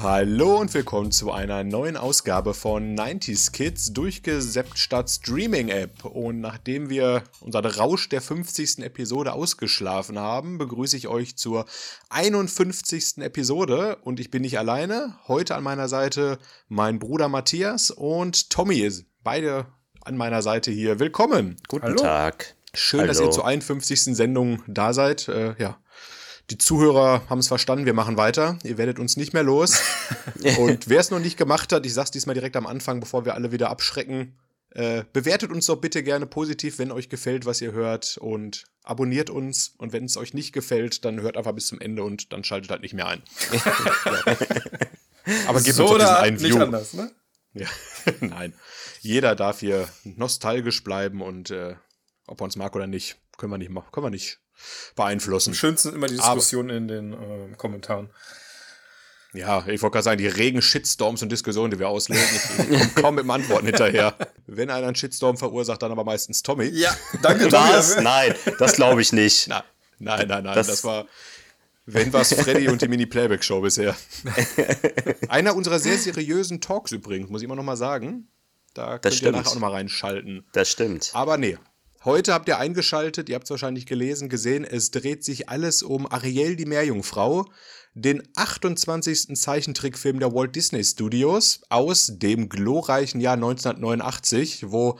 Hallo und willkommen zu einer neuen Ausgabe von 90s Kids durchgesäppt statt Streaming App. Und nachdem wir unseren Rausch der 50. Episode ausgeschlafen haben, begrüße ich euch zur 51. Episode. Und ich bin nicht alleine. Heute an meiner Seite mein Bruder Matthias und Tommy ist beide an meiner Seite hier. Willkommen. Guten Hallo. Tag. Schön, Hallo. dass ihr zur 51. Sendung da seid. Äh, ja, die Zuhörer haben es verstanden, wir machen weiter. Ihr werdet uns nicht mehr los. Und wer es noch nicht gemacht hat, ich sag's diesmal direkt am Anfang, bevor wir alle wieder abschrecken, äh, bewertet uns doch bitte gerne positiv, wenn euch gefällt, was ihr hört. Und abonniert uns. Und wenn es euch nicht gefällt, dann hört einfach bis zum Ende und dann schaltet halt nicht mehr ein. Aber gebt so uns doch diesen einen View. Nicht anders, ne? Ja, nein. Jeder darf hier nostalgisch bleiben und äh, ob er uns mag oder nicht, können wir nicht, können wir nicht beeinflussen. Am schönsten immer die Diskussion in den äh, Kommentaren. Ja, ich wollte gerade sagen, die regen Shitstorms und Diskussionen, die wir auslegen, ich, ich komme kaum mit dem Antworten hinterher. Wenn einer einen Shitstorm verursacht, dann aber meistens Tommy. Ja, danke, Tommy. Was? Nein, das glaube ich nicht. Na, nein, nein, nein, das, das war, wenn was Freddy und die Mini-Playback-Show bisher. einer unserer sehr seriösen Talks übrigens, muss ich immer noch mal sagen. Da das könnt stimmt. ihr nachher auch noch mal reinschalten. Das stimmt. Aber nee, Heute habt ihr eingeschaltet, ihr habt es wahrscheinlich gelesen, gesehen, es dreht sich alles um Ariel die Meerjungfrau, den 28. Zeichentrickfilm der Walt Disney Studios aus dem glorreichen Jahr 1989, wo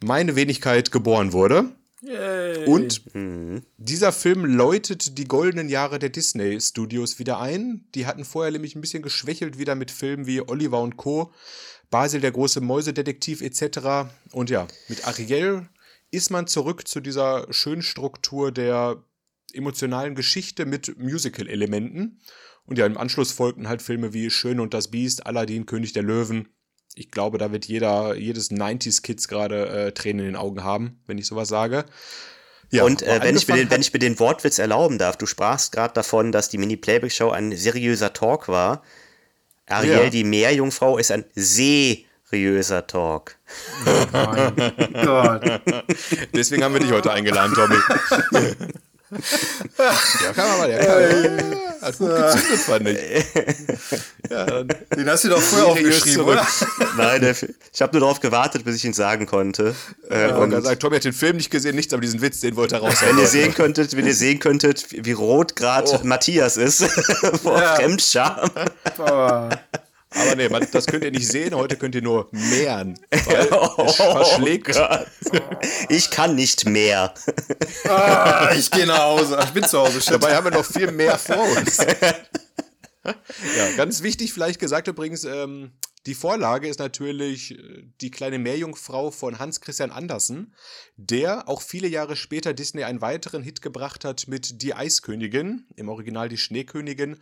meine Wenigkeit geboren wurde. Yay. Und mhm. dieser Film läutet die goldenen Jahre der Disney Studios wieder ein. Die hatten vorher nämlich ein bisschen geschwächelt wieder mit Filmen wie Oliver und Co., Basil der große Mäusedetektiv etc. Und ja, mit Ariel ist man zurück zu dieser schönen Struktur der emotionalen Geschichte mit Musical-Elementen. Und ja, im Anschluss folgten halt Filme wie Schön und das Biest, Aladdin, König der Löwen. Ich glaube, da wird jeder, jedes 90s-Kids gerade äh, Tränen in den Augen haben, wenn ich sowas sage. Ja, und äh, wenn, ich mir den, wenn ich mir den Wortwitz erlauben darf, du sprachst gerade davon, dass die Mini-Playback-Show ein seriöser Talk war. Ariel, ja. die Meerjungfrau, ist ein See seriöser Talk. Oh mein Gott. Deswegen haben wir dich heute eingeladen, Tommy. ja, kann man mal, ja, kann. Hat gut gezündet, fand ich. Ja, Den hast du doch vorher aufgeschrieben, oder? Nein, der, ich habe nur darauf gewartet, bis ich ihn sagen konnte. Ja, und dann sagt, Tommy hat den Film nicht gesehen, nichts, aber diesen Witz, den wollte er raus. Wenn ihr sehen könntet, wenn ihr sehen könntet, wie rot gerade oh. Matthias ist vor ja. Fremdscham. Oh. Aber nee, man, das könnt ihr nicht sehen. Heute könnt ihr nur mehren. Weil oh, es verschlägt. Oh ich kann nicht mehr. Ah, ich gehe nach Hause. Ich bin zu Hause. Shit. Dabei haben wir noch viel mehr vor uns. ja, ganz wichtig vielleicht gesagt übrigens, ähm, die Vorlage ist natürlich äh, die kleine Meerjungfrau von Hans Christian Andersen, der auch viele Jahre später Disney einen weiteren Hit gebracht hat mit Die Eiskönigin, im Original die Schneekönigin,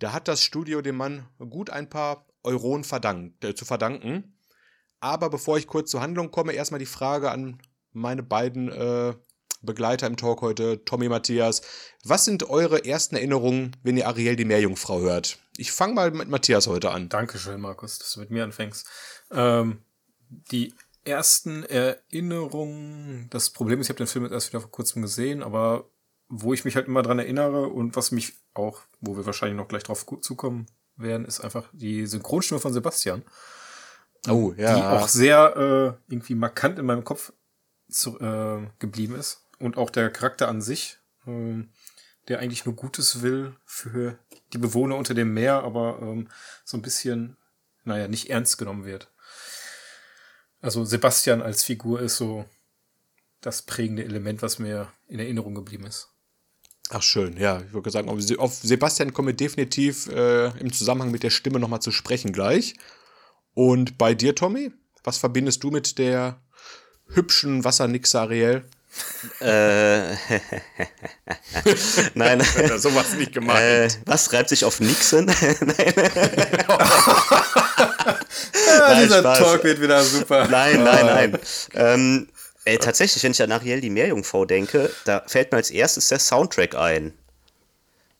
da hat das Studio dem Mann gut ein paar Euronen verdankt, äh, zu verdanken. Aber bevor ich kurz zur Handlung komme, erstmal die Frage an meine beiden äh, Begleiter im Talk heute, Tommy Matthias. Was sind eure ersten Erinnerungen, wenn ihr Ariel die Meerjungfrau hört? Ich fange mal mit Matthias heute an. Dankeschön, Markus, dass du mit mir anfängst. Ähm, die ersten Erinnerungen, das Problem ist, ich habe den Film jetzt erst wieder vor kurzem gesehen, aber wo ich mich halt immer dran erinnere und was mich auch, wo wir wahrscheinlich noch gleich drauf zukommen werden, ist einfach die Synchronstimme von Sebastian. Oh, ja. Die auch sehr äh, irgendwie markant in meinem Kopf zu, äh, geblieben ist. Und auch der Charakter an sich, äh, der eigentlich nur Gutes will für die Bewohner unter dem Meer, aber ähm, so ein bisschen, naja, nicht ernst genommen wird. Also Sebastian als Figur ist so das prägende Element, was mir in Erinnerung geblieben ist. Ach schön, ja. Ich würde sagen, auf Sebastian kommen wir definitiv äh, im Zusammenhang mit der Stimme nochmal zu sprechen gleich. Und bei dir, Tommy, was verbindest du mit der hübschen Wassernix Ariel? Äh, nein. Sowas nicht gemeint. Äh, was reibt sich auf Nixon? nein. ja, dieser Spaß. Talk wird wieder super. Nein, nein, nein. Ähm, Ey, tatsächlich, wenn ich an Ariel die Meerjungfrau denke, da fällt mir als erstes der Soundtrack ein.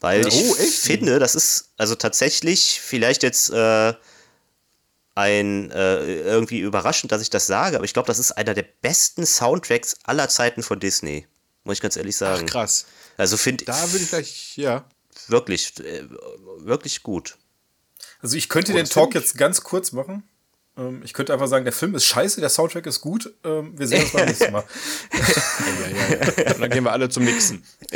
Weil ich oh, finde, das ist also tatsächlich vielleicht jetzt äh, ein äh, irgendwie überraschend, dass ich das sage, aber ich glaube, das ist einer der besten Soundtracks aller Zeiten von Disney. Muss ich ganz ehrlich sagen. Ach, krass. Also finde Da würde ich gleich, ja. Wirklich, äh, wirklich gut. Also ich könnte oh, den Talk jetzt ganz kurz machen. Ähm, ich könnte einfach sagen, der Film ist scheiße, der Soundtrack ist gut. Ähm, wir sehen uns beim nächsten Mal. ja, ja, ja. Dann gehen wir alle zum Nixen.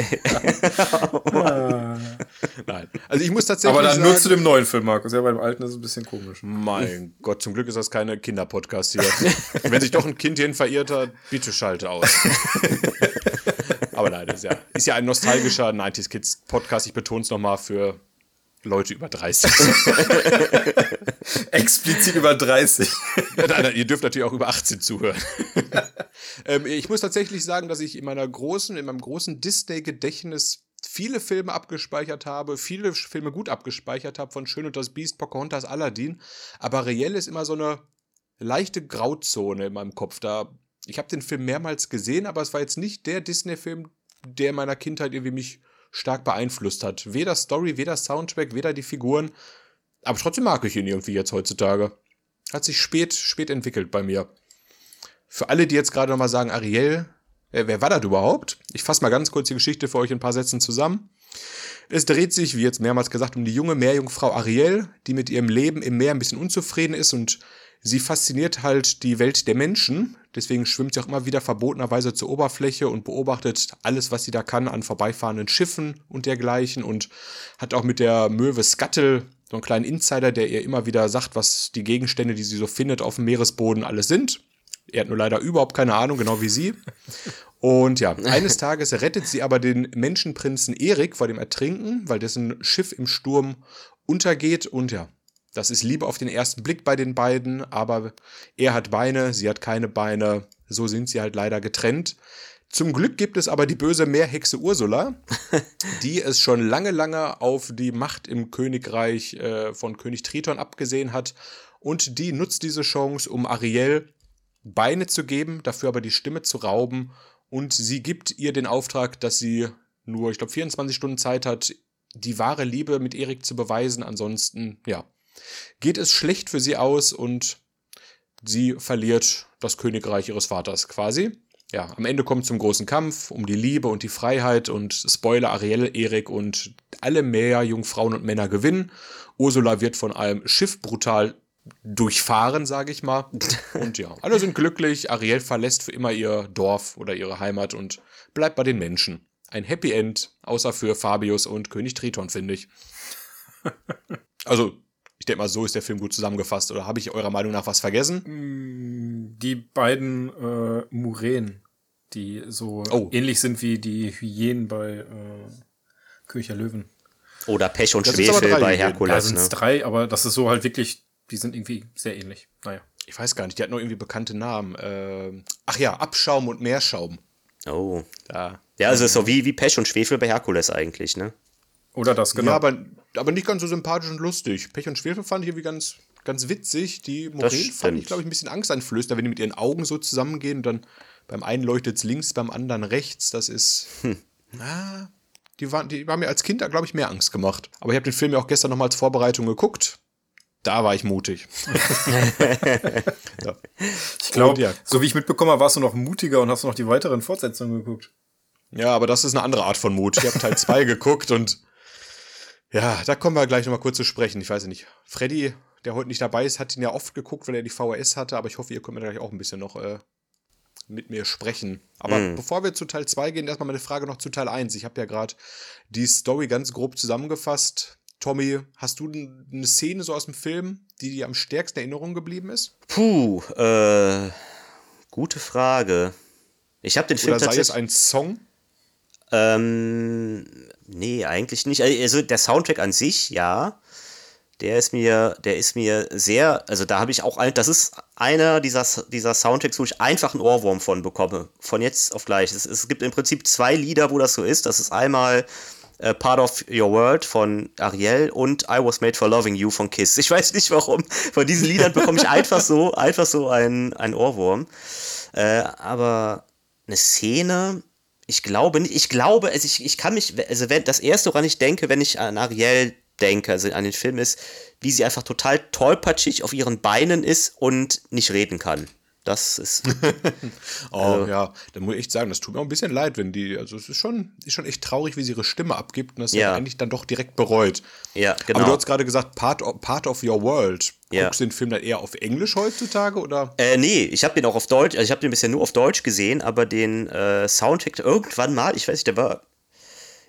Nein. Also ich muss tatsächlich. Aber dann sagen, nur zu dem neuen Film, Markus. Ja, bei dem alten ist es ein bisschen komisch. Mein Gott, zum Glück ist das keine Kinderpodcast hier. Wenn sich doch ein Kind hierhin verirrt hat, bitte schalte aus. Aber nein, das ist ja, ist ja ein nostalgischer 90s Kids Podcast. Ich betone es nochmal für Leute über 30. Explizit über 30. nein, nein, ihr dürft natürlich auch über 18 zuhören. ähm, ich muss tatsächlich sagen, dass ich in meiner großen, in meinem großen Disney-Gedächtnis viele Filme abgespeichert habe, viele Filme gut abgespeichert habe, von Schön und das Biest, Pocahontas, Aladdin. Aber Reell ist immer so eine leichte Grauzone in meinem Kopf. Da, ich habe den Film mehrmals gesehen, aber es war jetzt nicht der Disney-Film, der in meiner Kindheit irgendwie mich stark beeinflusst hat. Weder Story, weder Soundtrack, weder die Figuren. Aber trotzdem mag ich ihn irgendwie jetzt heutzutage. Hat sich spät, spät entwickelt bei mir. Für alle, die jetzt gerade nochmal sagen, Ariel, äh, wer war das überhaupt? Ich fasse mal ganz kurz die Geschichte für euch in ein paar Sätzen zusammen. Es dreht sich, wie jetzt mehrmals gesagt, um die junge Meerjungfrau Ariel, die mit ihrem Leben im Meer ein bisschen unzufrieden ist und sie fasziniert halt die Welt der Menschen. Deswegen schwimmt sie auch immer wieder verbotenerweise zur Oberfläche und beobachtet alles, was sie da kann an vorbeifahrenden Schiffen und dergleichen und hat auch mit der Möwe Scuttle so einen kleinen Insider, der ihr immer wieder sagt, was die Gegenstände, die sie so findet auf dem Meeresboden alles sind. Er hat nur leider überhaupt keine Ahnung, genau wie sie. Und ja, eines Tages rettet sie aber den Menschenprinzen Erik vor dem Ertrinken, weil dessen Schiff im Sturm untergeht. Und ja, das ist Liebe auf den ersten Blick bei den beiden, aber er hat Beine, sie hat keine Beine. So sind sie halt leider getrennt. Zum Glück gibt es aber die böse Meerhexe Ursula, die es schon lange, lange auf die Macht im Königreich äh, von König Triton abgesehen hat. Und die nutzt diese Chance, um Ariel Beine zu geben, dafür aber die Stimme zu rauben. Und sie gibt ihr den Auftrag, dass sie nur, ich glaube, 24 Stunden Zeit hat, die wahre Liebe mit Erik zu beweisen. Ansonsten, ja, geht es schlecht für sie aus und sie verliert das Königreich ihres Vaters quasi. Ja, am Ende kommt zum großen Kampf um die Liebe und die Freiheit und Spoiler, Ariel, Erik und alle Meerjungfrauen und Männer gewinnen. Ursula wird von einem Schiff brutal durchfahren, sage ich mal. Und ja, alle sind glücklich. Ariel verlässt für immer ihr Dorf oder ihre Heimat und bleibt bei den Menschen. Ein Happy End, außer für Fabius und König Triton, finde ich. Also, ich denke mal, so ist der Film gut zusammengefasst. Oder habe ich eurer Meinung nach was vergessen? Mm, die beiden äh, Muränen, die so oh. ähnlich sind wie die Hyänen bei äh, König der Löwen. Oder Pech und das Schwefel bei Herkules. Da sind es ne? drei, aber das ist so halt wirklich, die sind irgendwie sehr ähnlich. Naja. Ich weiß gar nicht, die hat noch irgendwie bekannte Namen. Äh, ach ja, Abschaum und Meerschaum. Oh. Da. Ja, also ist so wie, wie Pech und Schwefel bei Herkules eigentlich, ne? Oder das, genau. Ja, aber, aber nicht ganz so sympathisch und lustig. Pech und Schwefel fand ich irgendwie ganz, ganz witzig. Die Moränen fand ich, glaube ich, ein bisschen angsteinflößender, wenn die mit ihren Augen so zusammengehen und dann beim einen leuchtet es links, beim anderen rechts. Das ist. Hm. Ah, die, waren, die waren mir als Kind, glaube ich, mehr Angst gemacht. Aber ich habe den Film ja auch gestern nochmal als Vorbereitung geguckt. Da war ich mutig. ja. Ich glaube, ja. so wie ich mitbekommen habe, warst du noch mutiger und hast noch die weiteren Fortsetzungen geguckt. Ja, aber das ist eine andere Art von Mut. Ich habe Teil 2 geguckt und ja, da kommen wir gleich nochmal kurz zu sprechen. Ich weiß nicht. Freddy, der heute nicht dabei ist, hat ihn ja oft geguckt, weil er die VHS hatte, aber ich hoffe, ihr könnt mir gleich auch ein bisschen noch äh, mit mir sprechen. Aber mm. bevor wir zu Teil 2 gehen, erstmal meine Frage noch zu Teil 1. Ich habe ja gerade die Story ganz grob zusammengefasst. Tommy, hast du eine Szene so aus dem Film, die dir am stärksten in Erinnerung geblieben ist? Puh, äh, gute Frage. Ich habe den Film Oder sei tatsächlich. es ein Song? Ähm, nee, eigentlich nicht. Also der Soundtrack an sich, ja. Der ist mir, der ist mir sehr, also da habe ich auch, ein, das ist einer dieser, dieser Soundtracks, wo ich einfach einen Ohrwurm von bekomme. Von jetzt auf gleich. Es, es gibt im Prinzip zwei Lieder, wo das so ist. Das ist einmal äh, Part of Your World von Ariel und I Was Made for Loving You von Kiss. Ich weiß nicht warum. Von diesen Liedern bekomme ich einfach so, einfach so einen, einen Ohrwurm. Äh, aber eine Szene, ich glaube nicht, ich glaube, also ich, ich kann mich, also wenn das erste, woran ich denke, wenn ich an Ariel denke, also an den Film ist, wie sie einfach total tollpatschig auf ihren Beinen ist und nicht reden kann. Das ist. oh also, ja, da muss ich echt sagen, das tut mir auch ein bisschen leid, wenn die, also es ist schon, ist schon echt traurig, wie sie ihre Stimme abgibt und das ja. eigentlich dann doch direkt bereut. Ja, genau. Aber du hast gerade gesagt, Part of, Part of Your World. Ja. Guckst du den Film dann eher auf Englisch heutzutage oder? Äh, nee, ich habe den auch auf Deutsch, also ich habe den bisher nur auf Deutsch gesehen, aber den äh, Soundtrack irgendwann mal, ich weiß nicht, der war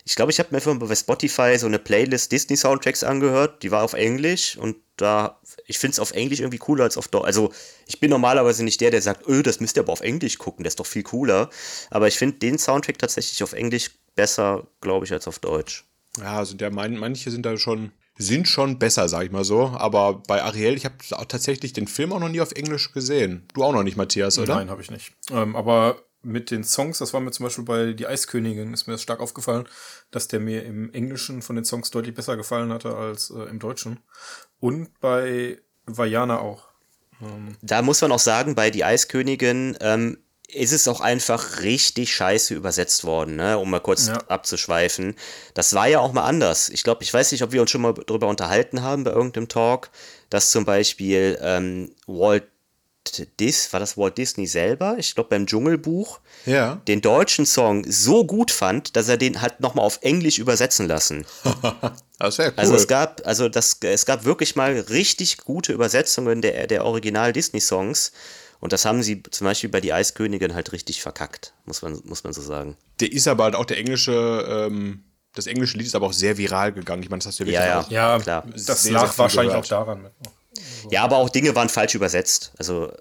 ich glaube, ich habe mir einfach bei Spotify so eine Playlist Disney Soundtracks angehört, die war auf Englisch und da, ich finde es auf Englisch irgendwie cooler als auf Deutsch. Also, ich bin normalerweise nicht der, der sagt, öh, das müsst ihr aber auf Englisch gucken, das ist doch viel cooler. Aber ich finde den Soundtrack tatsächlich auf Englisch besser, glaube ich, als auf Deutsch. Ja, also der, manche sind da schon, sind schon besser, sag ich mal so. Aber bei Ariel, ich habe tatsächlich den Film auch noch nie auf Englisch gesehen. Du auch noch nicht, Matthias, oder? Nein, habe ich nicht. Ähm, aber mit den Songs, das war mir zum Beispiel bei Die Eiskönigin, ist mir das stark aufgefallen, dass der mir im Englischen von den Songs deutlich besser gefallen hatte als äh, im Deutschen. Und bei Vajana auch. Ähm da muss man auch sagen, bei Die Eiskönigin ähm, ist es auch einfach richtig scheiße übersetzt worden, ne? um mal kurz ja. abzuschweifen. Das war ja auch mal anders. Ich glaube, ich weiß nicht, ob wir uns schon mal darüber unterhalten haben bei irgendeinem Talk, dass zum Beispiel ähm, Walt Dis, war das Walt Disney selber, ich glaube beim Dschungelbuch, ja. den deutschen Song so gut fand, dass er den halt nochmal auf Englisch übersetzen lassen. das wäre cool. Also es gab, also das, es gab wirklich mal richtig gute Übersetzungen der, der Original-Disney-Songs. Und das haben sie zum Beispiel bei Die Eiskönigin halt richtig verkackt, muss man, muss man so sagen. Der ist aber halt auch der englische, ähm, das englische Lied ist aber auch sehr viral gegangen. Ich meine, das hast du ja wirklich ja, ja, ja, klar. Das lag wahrscheinlich gehört. auch daran mit. Ja, aber auch Dinge waren falsch übersetzt. Also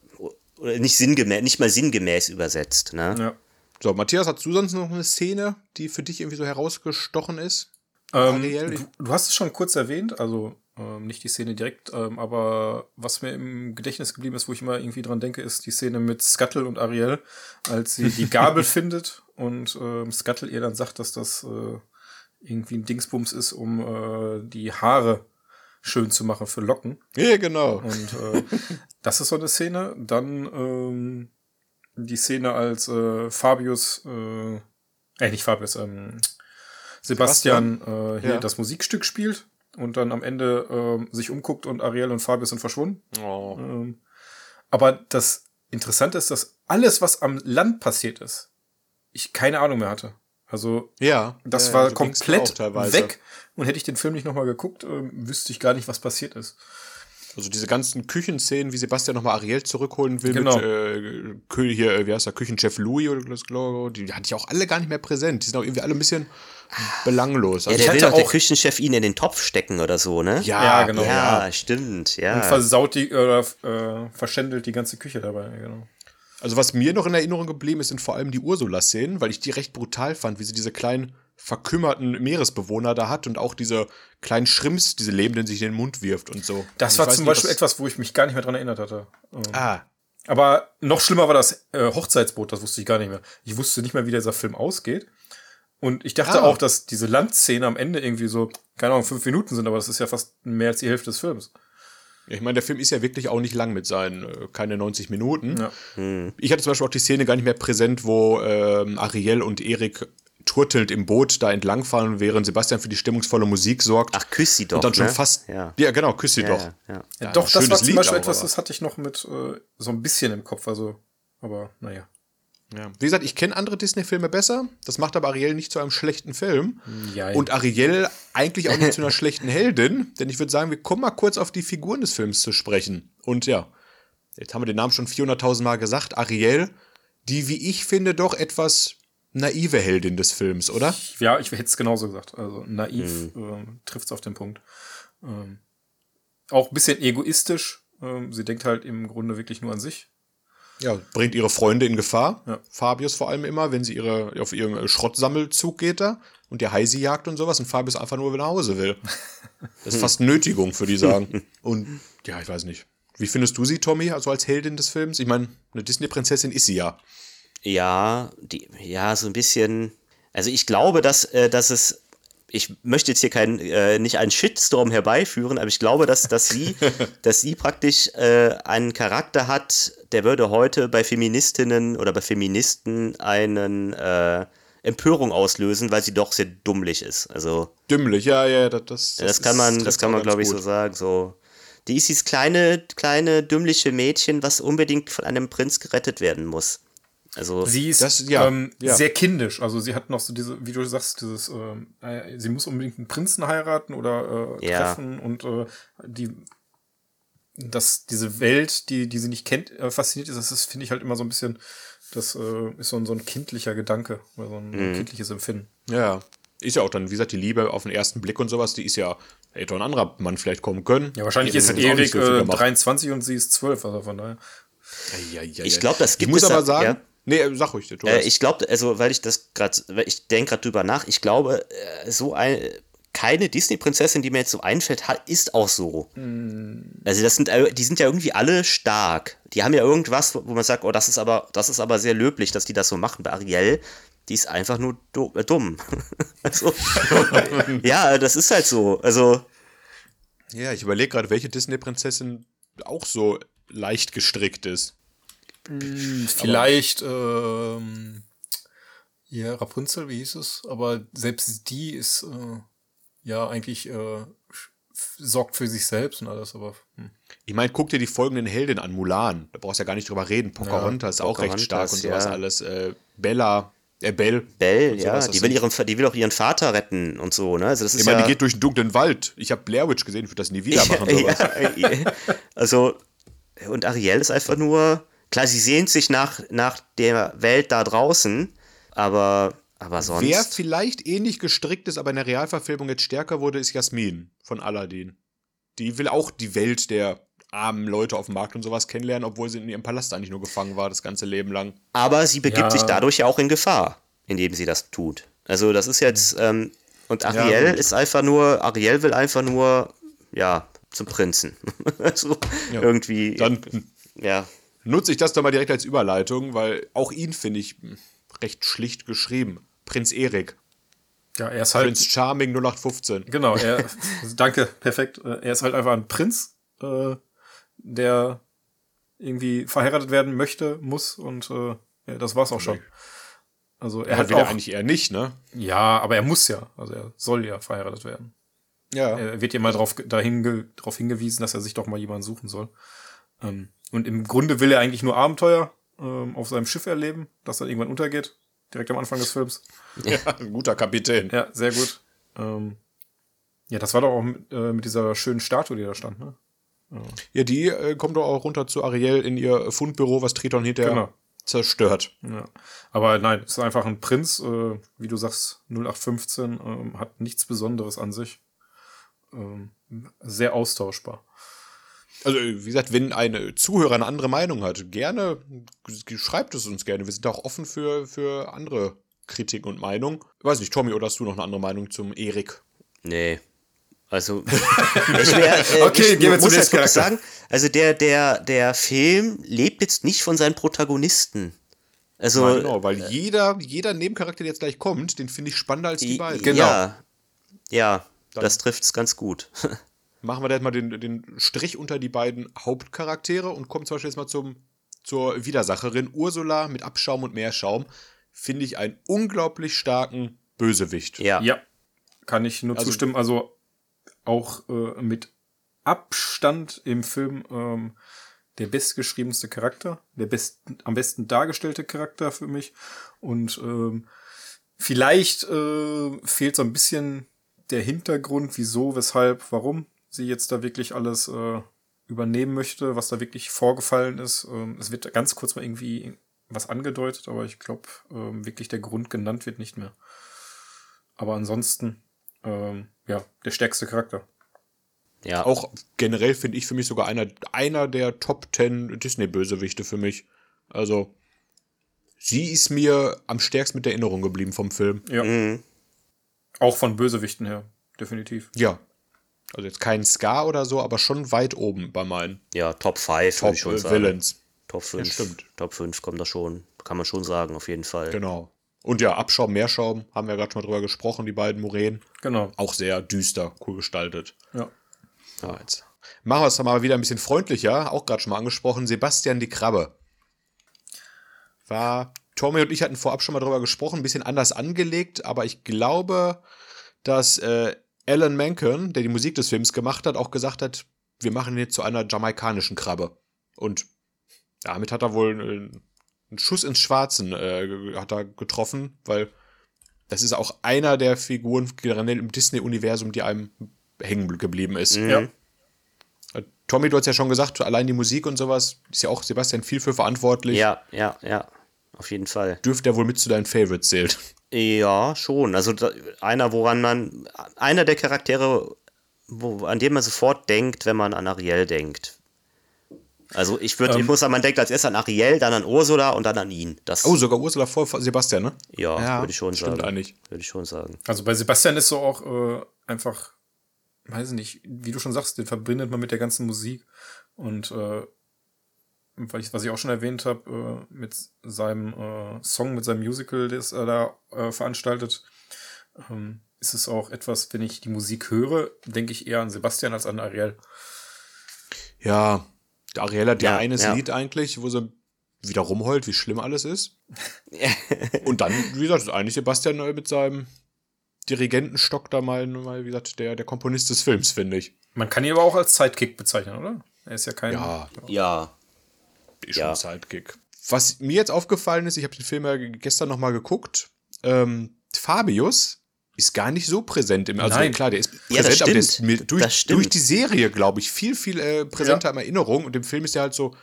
nicht sinngemäß, nicht mal sinngemäß übersetzt. Ne? Ja. So, Matthias, hast du sonst noch eine Szene, die für dich irgendwie so herausgestochen ist? Ähm, du, du, hast es schon kurz erwähnt, also ähm, nicht die Szene direkt, ähm, aber was mir im Gedächtnis geblieben ist, wo ich immer irgendwie dran denke, ist die Szene mit Scuttle und Ariel, als sie die Gabel findet und ähm, Scuttle ihr dann sagt, dass das äh, irgendwie ein Dingsbums ist, um äh, die Haare schön zu machen für Locken. Ja, genau. Und äh, das ist so eine Szene. Dann ähm, die Szene, als äh, Fabius, äh, äh nicht Fabius, ähm, Sebastian, Sebastian äh, hier ja. das Musikstück spielt und dann am Ende äh, sich umguckt und Ariel und Fabius sind verschwunden. Oh. Ähm, aber das Interessante ist, dass alles, was am Land passiert ist, ich keine Ahnung mehr hatte. Also, ja, das ja, war so komplett weg. Und hätte ich den Film nicht nochmal geguckt, äh, wüsste ich gar nicht, was passiert ist. Also diese ganzen Küchenszenen, wie Sebastian nochmal Ariel zurückholen will genau. mit äh, hier, äh, wie heißt der, Küchenchef Louis oder das Logo, die hatte ich auch alle gar nicht mehr präsent. Die sind auch irgendwie alle ein bisschen belanglos. Also ja, der will doch der Küchenchef ihn in den Topf stecken oder so, ne? Ja, ja genau. Ja, ja, stimmt, ja. Und versaut die, oder äh, verschändelt die ganze Küche dabei, genau. Also was mir noch in Erinnerung geblieben ist, sind vor allem die Ursula-Szenen, weil ich die recht brutal fand, wie sie diese kleinen verkümmerten Meeresbewohner da hat und auch diese kleinen Schrimps, diese Lebenden sich in den Mund wirft und so. Das war zum Beispiel etwas, wo ich mich gar nicht mehr dran erinnert hatte. Ähm, ah. Aber noch schlimmer war das äh, Hochzeitsboot, das wusste ich gar nicht mehr. Ich wusste nicht mehr, wie dieser Film ausgeht. Und ich dachte ah. auch, dass diese Landszene am Ende irgendwie so, keine Ahnung, fünf Minuten sind, aber das ist ja fast mehr als die Hälfte des Films. Ich meine, der Film ist ja wirklich auch nicht lang mit seinen äh, keine 90 Minuten. Ja. Hm. Ich hatte zum Beispiel auch die Szene gar nicht mehr präsent, wo ähm, Ariel und Erik turtelnd im Boot da entlangfahren, während Sebastian für die stimmungsvolle Musik sorgt. Ach, küss sie doch. Und dann schon ne? fast. Ja. ja, genau, küss sie ja, doch. Ja, ja. doch, das war zum Lied, Beispiel etwas, das hatte ich noch mit äh, so ein bisschen im Kopf. Also, aber naja. Ja. Wie gesagt, ich kenne andere Disney-Filme besser. Das macht aber Ariel nicht zu einem schlechten Film. Ja, Und Ariel eigentlich auch nicht zu einer schlechten Heldin. Denn ich würde sagen, wir kommen mal kurz auf die Figuren des Films zu sprechen. Und ja, jetzt haben wir den Namen schon 400.000 Mal gesagt. Ariel, die, wie ich finde, doch etwas naive Heldin des Films, oder? Ja, ich hätte es genauso gesagt. Also naiv mhm. ähm, trifft es auf den Punkt. Ähm, auch ein bisschen egoistisch. Ähm, sie denkt halt im Grunde wirklich nur an sich. Ja, bringt ihre Freunde in Gefahr. Ja. Fabius vor allem immer, wenn sie ihre, auf ihren Schrottsammelzug geht da und der Heisi jagt und sowas und Fabius einfach nur nach Hause will. Das ist fast Nötigung, für die sagen. Und ja, ich weiß nicht. Wie findest du sie, Tommy, also als Heldin des Films? Ich meine, eine Disney-Prinzessin ist sie ja. Ja, die, ja, so ein bisschen. Also ich glaube, dass, äh, dass es ich möchte jetzt hier kein, äh, nicht einen Shitstorm herbeiführen, aber ich glaube, dass, dass, sie, dass sie praktisch äh, einen Charakter hat, der würde heute bei Feministinnen oder bei Feministen einen äh, Empörung auslösen, weil sie doch sehr dummlich ist. Also dümmlich, ja, ja, das, das, das, kann man, das kann man, glaube ich, so sagen. So Die ist dieses kleine, kleine, dümmliche Mädchen, was unbedingt von einem Prinz gerettet werden muss. Also sie ist das, ja, ähm, ja. sehr kindisch. Also sie hat noch so diese, wie du sagst, dieses, ähm, äh, sie muss unbedingt einen Prinzen heiraten oder äh, Ja. treffen und äh, die, dass diese Welt, die, die sie nicht kennt, äh, fasziniert ist. Das ist, finde ich halt immer so ein bisschen, das äh, ist so ein, so ein kindlicher Gedanke oder so ein Mhm. kindliches Empfinden. Ja. Ist ja auch dann, wie gesagt, die Liebe auf den ersten Blick und sowas, die ist ja, hätte ein anderer Mann vielleicht kommen können. Ja, wahrscheinlich Erik ist Erik so äh, gemacht. 23 und sie ist 12, also von daher. Ja, ja, ja, Ich ja. glaub, das gibt Ich muss es aber sagen, ja. Nee, äh, sag ruhig, du Äh, ich glaube, also weil ich das gerade, ich denke gerade drüber nach, ich glaube, äh, so ein keine Disney-Prinzessin, die mir jetzt so einfällt, hat, ist auch so. Also das sind, äh, die sind ja irgendwie alle stark. Die haben ja irgendwas, wo man sagt, oh, das ist aber, das ist aber sehr löblich, dass die das so machen. Bei Ariel, die ist einfach nur du äh, dumm. also, ja, das ist halt so. Also ja, ich überlege gerade, welche Disney-Prinzessin auch so leicht gestrickt ist. Vielleicht, ähm, ja, Rapunzel, wie hieß es? Aber selbst die ist, äh, ja, eigentlich, äh, sorgt für sich selbst und alles, aber, hm. Ich meine, guck dir die folgenden Heldinnen an, Mulan. Da brauchst du ja gar nicht drüber reden. Pocahontas ist auch recht stark und sowas ja. alles. Äh, Bella, äh. Belle, und ja, die will, ihren, die will auch ihren Vater retten und so, ne? Also das ist Ich meine, ja, die geht durch den dunklen Wald. Ich habe Blair Witch gesehen, ich würde das nie wieder machen. sowas. ja, ja. also, und Ariel ist einfach nur, klar, sie sehnt sich nach, nach der Welt da draußen, aber, aber sonst. Wer vielleicht ähnlich gestrickt ist, aber in der Realverfilmung jetzt stärker wurde, ist Jasmin von Aladdin. Die will auch die Welt der armen Leute auf dem Markt und sowas kennenlernen, obwohl sie in ihrem Palast eigentlich nur gefangen war, das ganze Leben lang. aber sie begibt Ja. sich dadurch ja auch in Gefahr, indem sie das tut. Also, das ist jetzt, ähm, und Ariel gut. ist einfach nur, Ariel will einfach nur, ja, zum Prinzen. also, Ja. irgendwie, Dann ja. Nutze ich das doch mal direkt als Überleitung, weil auch ihn finde ich recht schlicht geschrieben. Prinz Erik. ja, er ist halt, Prinz Charming 0815. genau, er, danke, perfekt, er ist halt einfach ein Prinz, äh, der irgendwie verheiratet werden möchte, muss und, äh, ja, das war's auch schon. Also, er Er hat will er auch, eigentlich eher nicht, ne? ja, aber er muss ja, also er soll ja verheiratet werden. Ja. Er wird ja mal drauf, dahin ge, darauf hingewiesen, dass er sich doch mal jemanden suchen soll. Ähm, und im Grunde will er eigentlich nur Abenteuer ähm, auf seinem Schiff erleben, das dann irgendwann untergeht, direkt am Anfang des Films. ja. Ein guter Kapitän. Ja, sehr gut. Ähm, ja, das war doch auch mit, äh, mit dieser schönen Statue, die da stand, ne? Ja, die äh, kommt doch auch runter zu Ariel in ihr Fundbüro, was Triton hinterher Genau. zerstört. Ja. Aber nein, es ist einfach ein Prinz, äh, wie du sagst, 0815, ähm, hat nichts Besonderes an sich. Ähm, sehr austauschbar. Also, wie gesagt, wenn eine Zuhörer eine andere Meinung hat, gerne schreibt es uns gerne. Wir sind auch offen für, für andere Kritiken und Meinungen. Weiß nicht, Tommy, oder hast du noch eine andere Meinung zum Erik? Nee. Also, ich wär, äh, Okay, ich gehen wir muss halt wirklich nächsten sagen, also der, der, der Film lebt jetzt nicht von seinen Protagonisten. Also, Ja, genau, weil jeder, jeder Nebencharakter, der jetzt gleich kommt, den finde ich spannender als die beiden. Genau. ja, ja das trifft es ganz gut. Machen wir da jetzt mal den, den Strich unter die beiden Hauptcharaktere und kommen zum Beispiel jetzt mal zum, zur Widersacherin. Ursula mit Abschaum und Meerschaum finde ich einen unglaublich starken Bösewicht. ja. Ja, kann ich nur Also- zustimmen. Also auch äh, mit Abstand im Film ähm, der bestgeschriebenste Charakter, der best, am besten dargestellte Charakter für mich. Und ähm, vielleicht äh, fehlt so ein bisschen der Hintergrund, wieso, weshalb, warum sie jetzt da wirklich alles äh, übernehmen möchte, was da wirklich vorgefallen ist. Ähm, es wird ganz kurz mal irgendwie was angedeutet, aber ich glaube, ähm, wirklich der Grund genannt wird nicht mehr. Aber ansonsten, ähm, ja, der stärkste Charakter. ja. Auch generell finde ich für mich sogar einer, einer der Top 10 Disney-Bösewichte für mich. Also, sie ist mir am stärksten mit Erinnerung geblieben vom Film. Ja. Mhm. Auch von Bösewichten her, definitiv. Ja. Also jetzt kein Scar oder so, aber schon weit oben bei meinen ja, Top 5 würde Top ich schon äh, sagen. Villains. Top 5. stimmt. Top 5 kommt da schon. Kann man schon sagen, auf jeden Fall. Genau. Und ja, Abschaum, Meerschaum, haben wir gerade schon mal drüber gesprochen, die beiden Muränen. Genau. Auch sehr düster, cool gestaltet. Ja. Ja, jetzt. Machen wir es mal wieder ein bisschen freundlicher, auch gerade schon mal angesprochen. Sebastian die Krabbe. War, Tommy und ich hatten vorab schon mal drüber gesprochen, ein bisschen anders angelegt, aber ich glaube, dass äh, Alan Menken, der die Musik des Films gemacht hat, auch gesagt hat, wir machen ihn jetzt zu einer jamaikanischen Krabbe. Und damit hat er wohl einen Schuss ins Schwarzen äh, hat er getroffen, weil das ist auch einer der Figuren generell im Disney-Universum, die einem hängen geblieben ist. Mhm. Ja. Äh, Tommy, du hast ja schon gesagt, allein die Musik und sowas ist ja auch Sebastian viel für verantwortlich. Ja, ja, ja. Auf jeden Fall. Dürfte er wohl mit zu deinen Favorites zählen. Ja, schon. Also da, einer, woran man, einer der Charaktere, wo, an dem man sofort denkt, wenn man an Ariel denkt. Also ich würde, Ähm. ich muss sagen, man denkt als erstes an Ariel, dann an Ursula und dann an ihn. Das, Oh, sogar Ursula vor Sebastian, ne? ja, würde ich schon stimmt sagen. eigentlich. Würde ich schon sagen. Also bei Sebastian ist so auch äh, einfach, weiß ich nicht, wie du schon sagst, den verbindet man mit der ganzen Musik. Und äh, weil ich, was ich auch schon erwähnt habe, äh, mit seinem äh, Song, mit seinem Musical, das er da äh, veranstaltet, ähm, ist es auch etwas, wenn ich die Musik höre, denke ich eher an Sebastian als an Ariel. Ja, der Ariel hat ja, Ja, eines ja. Lied eigentlich, wo sie wieder rumheult, wie schlimm alles ist. Und dann, wie gesagt, ist eigentlich Sebastian äh, mit seinem Dirigentenstock da mal, mal wie gesagt, der, der Komponist des Films, finde ich. Man kann ihn aber auch als Sidekick bezeichnen, oder? Er ist ja kein. Ja, Ja. Ist Ja. schon Sidekick. Was mir jetzt aufgefallen ist, ich habe den Film ja gestern noch mal geguckt, ähm, Fabius ist gar nicht so präsent im, also Nein. klar, der ist Ja, präsent, aber der ist durch, durch die Serie, glaube ich, viel, viel äh, präsenter in Erinnerung und im Film ist er halt so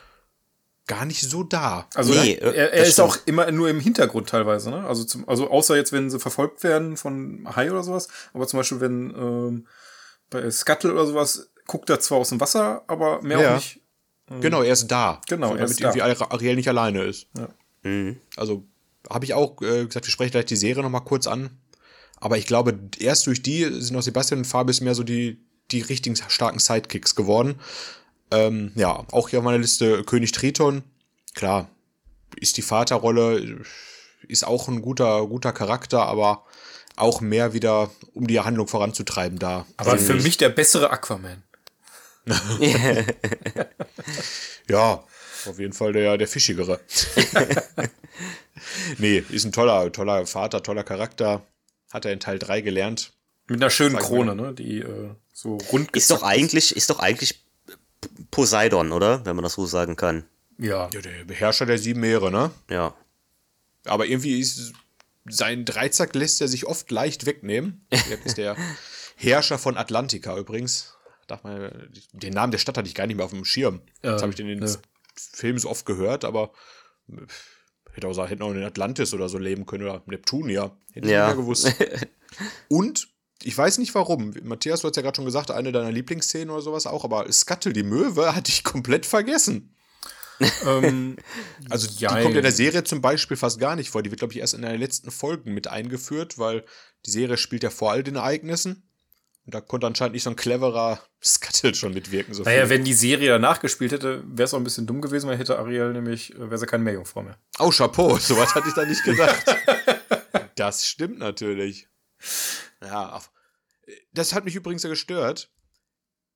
gar nicht so da. Also Nee, er, äh, er das ist stimmt. auch immer nur im Hintergrund teilweise, ne? Also, zum, also außer jetzt, wenn sie verfolgt werden von Hai oder sowas, aber zum Beispiel, wenn ähm, bei Scuttle oder sowas, guckt er zwar aus dem Wasser, aber mehr Ja. auch nicht. Genau, er ist da. Genau, so, er damit ist da. irgendwie Ariel nicht alleine ist. Mhm. Also habe ich auch äh, gesagt, wir sprechen gleich die Serie noch mal kurz an. Aber ich glaube, erst durch die sind auch Sebastian und Fabius mehr so die, die richtigen starken Sidekicks geworden. Ähm, ja, auch hier auf meiner Liste König Triton. Klar, ist die Vaterrolle, ist auch ein guter, guter Charakter, aber auch mehr wieder, um die Handlung voranzutreiben da. Aber für mich der bessere Aquaman. Ja, auf jeden Fall der, der fischigere. nee, ist ein toller, toller Vater, toller Charakter. Hat er in Teil 3 gelernt. Mit einer schönen Sag Krone, ne? Die äh, so rund Ist doch eigentlich, ist doch eigentlich Poseidon, oder? Wenn man das so sagen kann. Ja. Ja, der Beherrscher der sieben Meere, ne? Ja. Aber irgendwie ist sein Dreizack lässt er sich oft leicht wegnehmen. Er ist der Herrscher von Atlantica übrigens. Darf man, den Namen der Stadt hatte ich gar nicht mehr auf dem Schirm. Das Ähm, habe ich in den ne. Filmen so oft gehört, aber äh, hätte auch hätten auch in Atlantis oder so leben können oder Neptunia. Hätte ich Ja. nicht mehr gewusst. Und ich weiß nicht warum. Matthias, du hast ja gerade schon gesagt, eine deiner Lieblingsszenen oder sowas auch, aber Scuttle die Möwe hatte ich komplett vergessen. ähm, Also die Jein. kommt in der Serie zum Beispiel fast gar nicht vor. Die wird, glaube ich, erst in den letzten Folgen mit eingeführt, weil die Serie spielt ja vor all den Ereignissen. Und da konnte anscheinend nicht so ein cleverer Scuttle schon mitwirken. So naja, viel. wenn die Serie danach gespielt hätte, wäre es auch ein bisschen dumm gewesen, weil hätte Ariel nämlich, äh, wäre sie keine Meerjungfrau mehr. Oh, Chapeau, sowas hatte ich da nicht gedacht. das stimmt natürlich. Ja, auf- das hat mich übrigens ja gestört.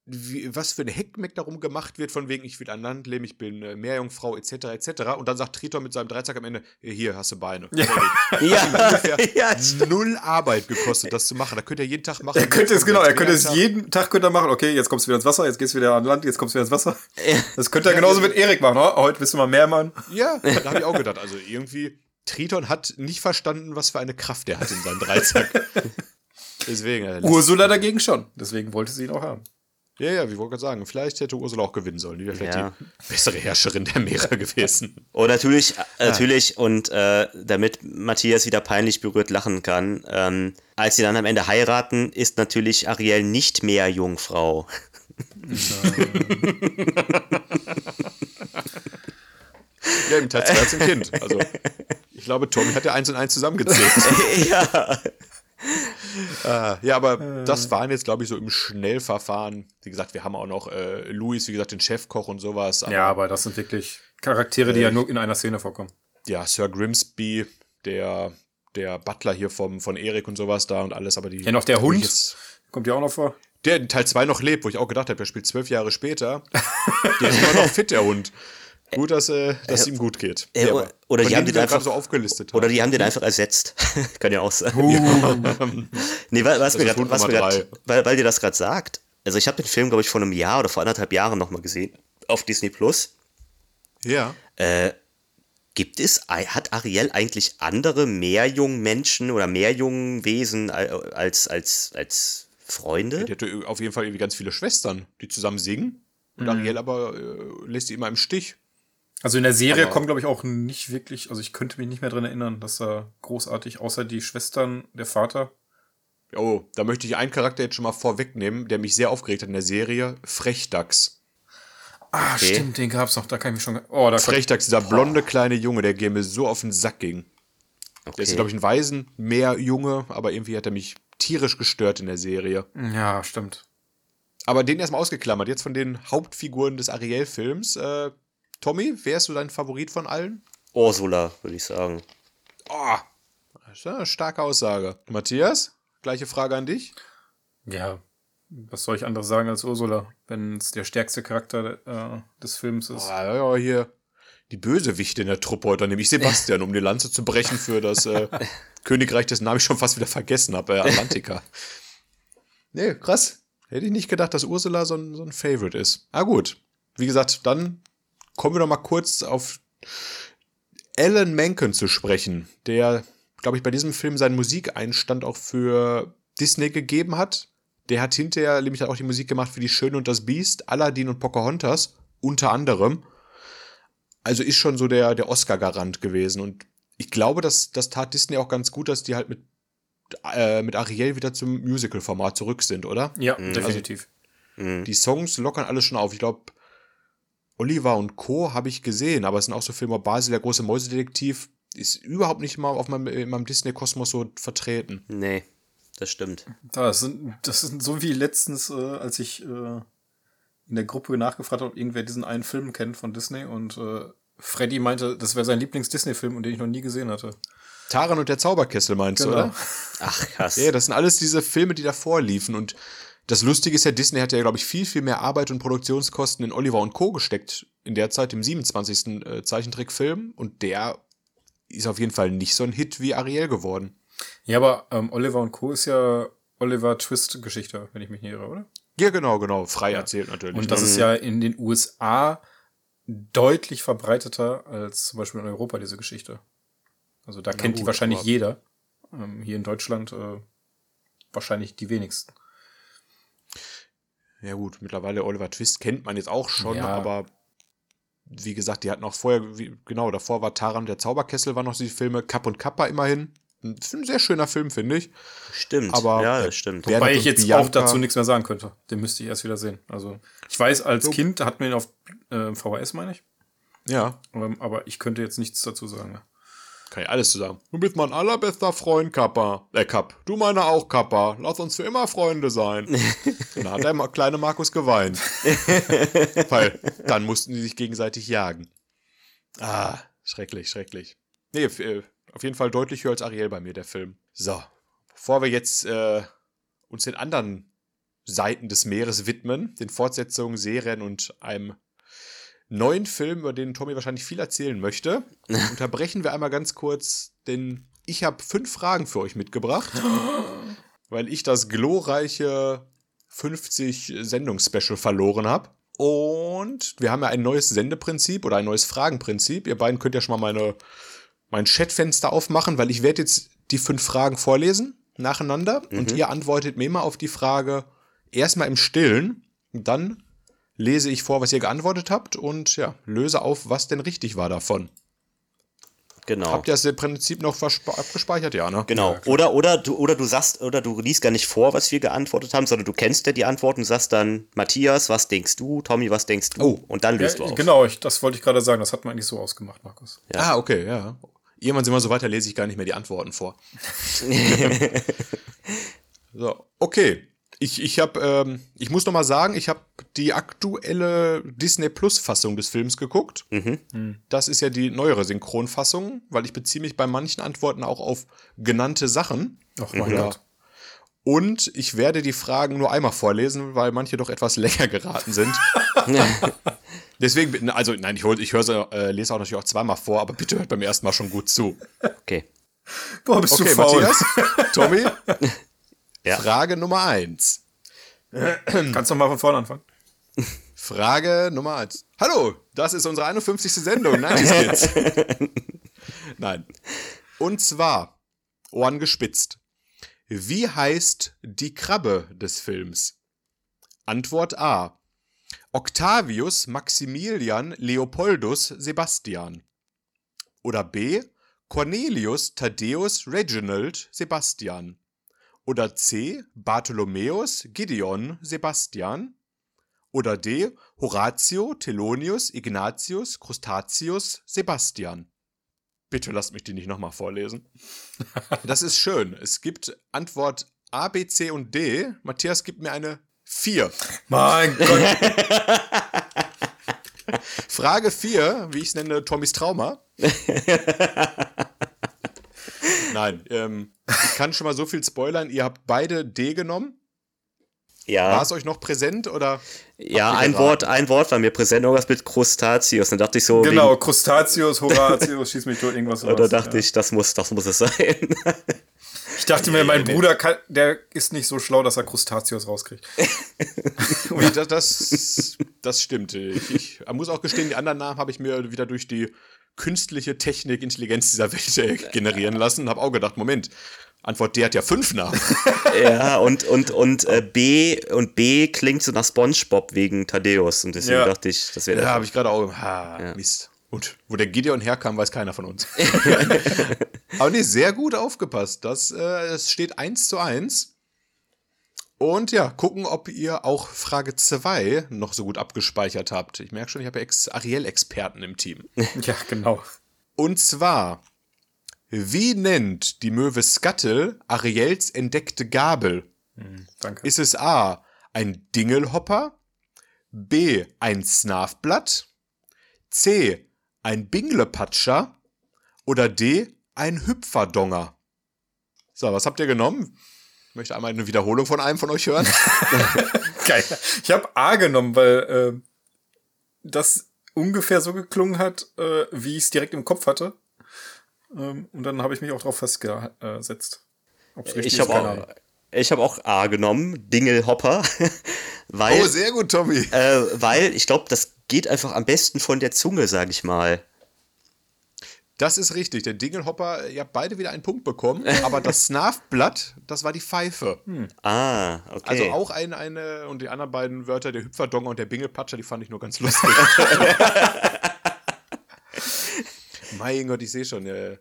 Wie, was für ein Heckmeck darum gemacht wird, von wegen, ich will an Land leben, ich bin äh, Meerjungfrau, etc., etc. Und dann sagt Triton mit seinem Dreizack am Ende, hier hast du Beine. Ja. Ja, ja, null Arbeit gekostet, das zu machen. Da könnt ihr jeden Tag machen. Er könnte es, genau, er könnte es jeden Tag könnte er machen, okay, jetzt kommst du wieder ins Wasser, jetzt gehst du wieder an Land, jetzt kommst du wieder ins Wasser. Ja. Das könnte er genauso mit Erik machen, oh, heute bist du mal Meermann. Ja, da habe ich auch gedacht. Also irgendwie, Triton hat nicht verstanden, was für eine Kraft er hat in seinem Dreizack. Deswegen. er lässt- Ursula dagegen schon, deswegen wollte sie ihn auch haben. Ja, ja, wie wollte gerade sagen, vielleicht hätte Ursula auch gewinnen sollen. Die wäre vielleicht Ja. die bessere Herrscherin der Meere gewesen. Und natürlich, äh, natürlich, und äh, damit Matthias wieder peinlich berührt lachen kann, ähm, als sie dann am Ende heiraten, ist natürlich Ariel nicht mehr Jungfrau. Ja, im Teil 2 hat sie ein Kind. Also, ich glaube, Tommy hat ja eins und eins zusammengezählt. ja. Ah, ja, aber das waren jetzt, glaube ich, so im Schnellverfahren. Wie gesagt, wir haben auch noch äh, Louis, wie gesagt, den Chefkoch und sowas. Aber, Ja, aber das sind wirklich Charaktere, die ja nur in einer Szene vorkommen. ja, Sir Grimsby, der, der Butler hier vom, von Erik und sowas da und alles, aber die. Ja, noch der Hund. Jetzt, Kommt ja auch noch vor. der in Teil 2 noch lebt, wo ich auch gedacht habe, der spielt zwölf Jahre später. der ist immer noch fit, der Hund. Gut, dass, äh, dass ihm gut geht. äh, Ja, oder die haben den einfach- so aufgelistet Oder die haben den einfach ersetzt. Kann ja auch sein. Uh. Nee, weil, was Das mir grad, was mir grad, weil, weil dir das gerade sagt, also ich habe den Film, glaube ich, vor einem Jahr oder vor anderthalb Jahren nochmal gesehen auf Disney Plus. Ja. Äh, gibt es, hat Ariel eigentlich andere Meerjungmenschen oder Meerjungwesen als, als, als Freunde? Die hatte auf jeden Fall irgendwie ganz viele Schwestern, die zusammen singen. Und mhm. Ariel aber äh, lässt sie immer im Stich. Also in der Serie aber kommt, glaube ich, auch nicht wirklich, also ich könnte mich nicht mehr dran erinnern, dass da großartig, außer die Schwestern, der Vater. Oh, da möchte ich einen Charakter jetzt schon mal vorwegnehmen, der mich sehr aufgeregt hat in der Serie, Frechdachs. Ah, okay. stimmt, den gab's noch, da kann ich mich schon. Oh, da Frechdachs, dieser blonde kleine Junge, der mir so auf den Sack ging. Okay. Der ist, glaube ich, ein Waisen, mehr Junge, aber irgendwie hat er mich tierisch gestört in der Serie. Ja, stimmt. Aber den erstmal ausgeklammert. Jetzt von den Hauptfiguren des Ariel-Films. Äh, Tommy, wer ist so dein Favorit von allen? Ursula, würde ich sagen. Oh, das ist eine starke Aussage. Matthias, gleiche Frage an dich. Ja, was soll ich anderes sagen als Ursula, wenn es der stärkste Charakter äh, des Films ist? Oh, ja, hier die Bösewichte in der Truppe heute, nämlich Sebastian, um die Lanze zu brechen für das äh, Königreich, dessen Namen ich schon fast wieder vergessen habe, äh, Atlantica. Nee, krass. Hätte ich nicht gedacht, dass Ursula so ein, so ein Favorite ist. Ah, gut. Wie gesagt, dann kommen wir doch mal kurz auf Alan Menken zu sprechen, der, glaube ich, bei diesem Film seinen Musikeinstand auch für Disney gegeben hat. Der hat hinterher nämlich auch die Musik gemacht für Die Schöne und das Biest, Aladdin und Pocahontas, unter anderem. Also ist schon so der, der Oscar-Garant gewesen. Und ich glaube, dass das tat Disney auch ganz gut, dass die halt mit, äh, mit Ariel wieder zum Musical-Format zurück sind, oder? Ja, mhm. definitiv. Also, die Songs lockern alles schon auf. Ich glaube, Oliver und Co. habe ich gesehen, aber es sind auch so Filme, Basil, der große Mäusedetektiv, ist überhaupt nicht mal auf meinem, in meinem Disney-Kosmos so vertreten. Nee, das stimmt. Das sind, das sind so wie letztens, äh, als ich äh, in der Gruppe nachgefragt habe, ob irgendwer diesen einen Film kennt von Disney und äh, Freddy meinte, das wäre sein Lieblings-Disney-Film und den ich noch nie gesehen hatte. Taran und der Zauberkessel meinst genau. du, oder? Ach, krass. Ja, das sind alles diese Filme, die davor liefen und das Lustige ist ja, Disney hat ja, glaube ich, viel, viel mehr Arbeit und Produktionskosten in Oliver und Co. gesteckt in der Zeit, im 27. Äh, Zeichentrickfilm. Und der ist auf jeden Fall nicht so ein Hit wie Ariel geworden. Ja, aber ähm, Oliver und Co. ist ja Oliver Twist-Geschichte, wenn ich mich nicht irre, oder? Ja, genau, genau. Frei ja. erzählt natürlich. Und das ist ja in den USA deutlich verbreiteter als zum Beispiel in Europa, diese Geschichte. Also da Na kennt gut, die wahrscheinlich jeder. Ähm, hier in Deutschland äh, wahrscheinlich die wenigsten. Ja gut, mittlerweile Oliver Twist kennt man jetzt auch schon, ja. aber wie gesagt, die hatten auch vorher, wie, genau, davor war Taran der Zauberkessel, waren noch die Filme Kapp und Kappa immerhin. Ein, ein sehr schöner Film, finde ich. Stimmt, aber ja, das stimmt. Wobei ich jetzt Bianca, auch dazu nichts mehr sagen könnte. Den müsste ich erst wieder sehen. Also, ich weiß, als so. Kind hatten wir ihn auf äh, VHS, meine ich. Ja. Ähm, aber ich könnte jetzt nichts dazu sagen. Ne? Kann ich alles zusammen. Du bist mein allerbester Freund, Kappa. Äh, Kapp. Du meiner auch, Kappa. Lass uns für immer Freunde sein. dann hat der kleine Markus geweint. Weil dann mussten die sich gegenseitig jagen. Ah, schrecklich, schrecklich. Nee, äh, auf jeden Fall deutlich höher als Ariel bei mir, der Film. So, bevor wir jetzt äh, uns den anderen Seiten des Meeres widmen, den Fortsetzungen, Serien und einem neuen Film, über den Tommy wahrscheinlich viel erzählen möchte, unterbrechen wir einmal ganz kurz, denn ich habe fünf Fragen für euch mitgebracht, weil ich das glorreiche 50 Sendungsspecial verloren habe. Und wir haben ja ein neues Sendeprinzip oder ein neues Fragenprinzip. Ihr beiden könnt ja schon mal meine, mein Chatfenster aufmachen, weil ich werde jetzt die fünf Fragen vorlesen nacheinander mhm. und ihr antwortet mir immer auf die Frage erstmal im Stillen, dann lese ich vor, was ihr geantwortet habt und ja, löse auf, was denn richtig war davon. Genau. Habt ihr das im Prinzip noch abgespeichert, ja, ne? Genau. Ja, oder, oder, du, oder du sagst, oder du liest gar nicht vor, was wir geantwortet haben, sondern du kennst ja die Antworten und sagst dann, Matthias, was denkst du? Tommy, was denkst du? Oh. Und dann löst ja, du auf. Genau, ich, das wollte ich gerade sagen. Das hat man eigentlich so ausgemacht, Markus. Ja. Ah, okay, ja. Irgendwann sind wir so weiter, lese ich gar nicht mehr die Antworten vor. so, okay ich, ich habe, ähm, ich muss noch mal sagen, ich habe die aktuelle Disney Plus Fassung des Films geguckt. Mhm. Das ist ja die neuere Synchronfassung, weil ich beziehe mich bei manchen Antworten auch auf genannte Sachen. Ach mein ja. Gott. Und ich werde die Fragen nur einmal vorlesen, weil manche doch etwas länger geraten sind. Deswegen, also nein, ich, ich höre sie, äh, lese auch natürlich auch zweimal vor, aber bitte hört beim ersten Mal schon gut zu. Okay. Boah, bist okay, du faul. Matthias, Tommy, ja. Frage Nummer eins. Kannst du mal von vorne anfangen? Frage Nummer eins. Hallo, das ist unsere 51. Sendung, 90 Kids. Nein. Und zwar, Ohren gespitzt. Wie heißt die Krabbe des Films? Antwort A. Octavius Maximilian Leopoldus Sebastian. Oder B. Cornelius Thaddeus Reginald Sebastian. Oder C. Bartholomäus Gideon Sebastian. Oder D. Horatio Thelonius Ignatius Crustatius Sebastian. Bitte lasst mich die nicht nochmal vorlesen. Das ist schön. Es gibt Antwort A, B, C und D. Matthias gibt mir eine 4. Mein Gott. Frage 4, wie ich es nenne, Tommys Trauma. Nein, ähm, ich kann schon mal so viel spoilern. Ihr habt beide D genommen. Ja. War es euch noch präsent oder? Ja, ein Wort, ein Wort war mir präsent, irgendwas mit Crustatius. Dann dachte ich so. Genau, wegen, Crustatius, Horatius, schieß mich tot, irgendwas. Oder dachte ja. ich, das muss, das muss es sein. Ich dachte mir, mein Bruder, kann, der ist nicht so schlau, dass er Crustatius rauskriegt. das, das, das stimmt. Ich, ich muss auch gestehen, die anderen Namen habe ich mir wieder durch die künstliche Technik, Intelligenz dieser Welt generieren lassen. Habe auch gedacht, Moment, Antwort D hat ja fünf Namen. ja, und, und, und äh, B und B klingt so nach Spongebob wegen Thaddeus. Und deswegen ja. dachte ich, das wäre Ja, habe ich gerade auch. Ha, ja. Mist. Und wo der Gideon herkam, weiß keiner von uns. Aber nee, sehr gut aufgepasst. Das, äh, es steht eins zu eins. Und ja, gucken, ob ihr auch Frage 2 noch so gut abgespeichert habt. Ich merke schon, ich habe ja Ariel-Experten im Team. ja, genau. Und zwar, wie nennt die Möwe Scuttle Ariels entdeckte Gabel? Hm, danke. Ist es A, ein Dingelhopper? B, ein Snarfblatt? C, ein Binglepatscher? Oder D, ein Hüpferdonger? So, was habt ihr genommen? Ich möchte einmal eine Wiederholung von einem von euch hören. Geil. Ich habe A genommen, weil äh, das ungefähr so geklungen hat, äh, wie ich es direkt im Kopf hatte. Ähm, und dann habe ich mich auch darauf festgesetzt. ich habe auch, ich hab auch A genommen, Dingelhopper. weil, oh, sehr gut, Tommy. Äh, weil ich glaube, das geht einfach am besten von der Zunge, sage ich mal. Das ist richtig. Der Dingelhopper, ihr habt beide wieder einen Punkt bekommen, aber das Snarfblatt, das war die Pfeife. Hm. Ah, okay. Also auch ein, eine, und die anderen beiden Wörter, der Hüpferdonger und der Bingelpatscher, die fand ich nur ganz lustig. mein Gott, ich sehe schon, äh,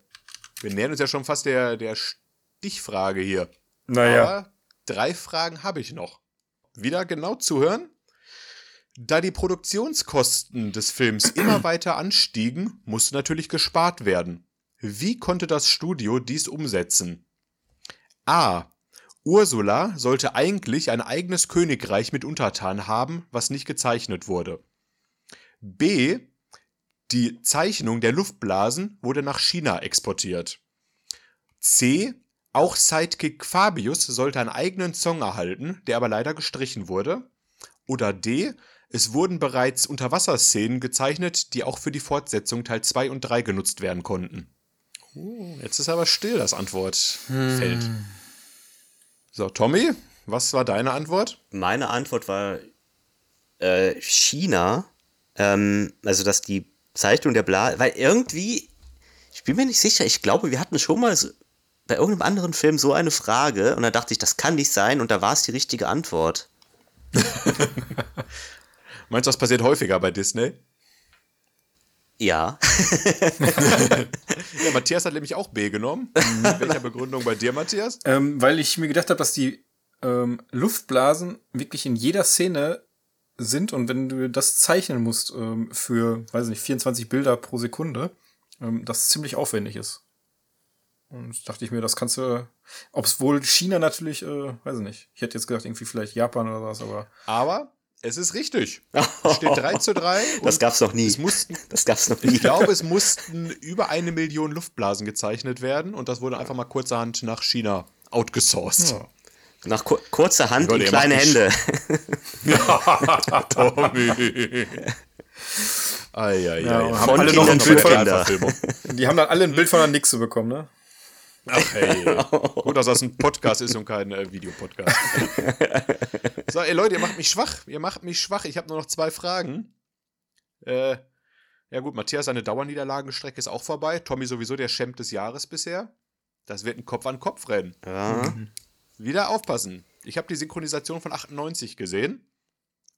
wir nähern uns ja schon fast der, der Stichfrage hier. Naja. Aber drei Fragen habe ich noch. Wieder genau zuhören. Da die Produktionskosten des Films immer weiter anstiegen, musste natürlich gespart werden. Wie konnte das Studio dies umsetzen? A. Ursula sollte eigentlich ein eigenes Königreich mit Untertanen haben, was nicht gezeichnet wurde. B. Die Zeichnung der Luftblasen wurde nach China exportiert. C. Auch Sidekick Fabius sollte einen eigenen Song erhalten, der aber leider gestrichen wurde. Oder D. Es wurden bereits Unterwasserszenen gezeichnet, die auch für die Fortsetzung Teil 2 und 3 genutzt werden konnten. Oh, jetzt ist aber still das Antwortfeld. Hm. So, Tommy, was war deine Antwort? Meine Antwort war äh, China. Ähm, also, dass die Zeichnung der Bla. Weil irgendwie, ich bin mir nicht sicher, ich glaube, wir hatten schon mal so, bei irgendeinem anderen Film so eine Frage und da dachte ich, das kann nicht sein und da war es die richtige Antwort. Meinst du, das passiert häufiger bei Disney? Ja. ja, Matthias hat nämlich auch B genommen. Mit welcher Begründung bei dir, Matthias? Ähm, weil ich mir gedacht habe, dass die ähm, Luftblasen wirklich in jeder Szene sind und wenn du das zeichnen musst ähm, für, weiß nicht, 24 Bilder pro Sekunde, ähm, das ziemlich aufwendig ist. Und dachte ich mir, das kannst du, ob es wohl China natürlich, äh, weiß ich nicht. Ich hätte jetzt gedacht, irgendwie vielleicht Japan oder was, aber. Aber es ist richtig. Es steht 3 zu 3. Das gab's noch nie. Es mussten, das gab's noch nie. Ich glaube, es mussten über eine Million Luftblasen gezeichnet werden und das wurde einfach mal kurzerhand nach China outgesourced. Ja. Nach kur kurzer Hand und kleine Hände. ja, Tommy. Ei, ei, ja, ei. Von alle Kindern für Kinder. Die haben dann alle ein Bild von der Nixe bekommen, ne? Ach hey. Gut, dass das ein Podcast ist und kein äh, Videopodcast. so, ey Leute, ihr macht mich schwach. Ihr macht mich schwach. Ich habe nur noch zwei Fragen. Äh, ja gut, Matthias, seine Dauerniederlagenstrecke ist auch vorbei. Tommy sowieso der Champ des Jahres bisher. Das wird ein Kopf-an-Kopf-Rennen. Ja. Mhm. Wieder aufpassen. Ich habe die Synchronisation von 98 gesehen.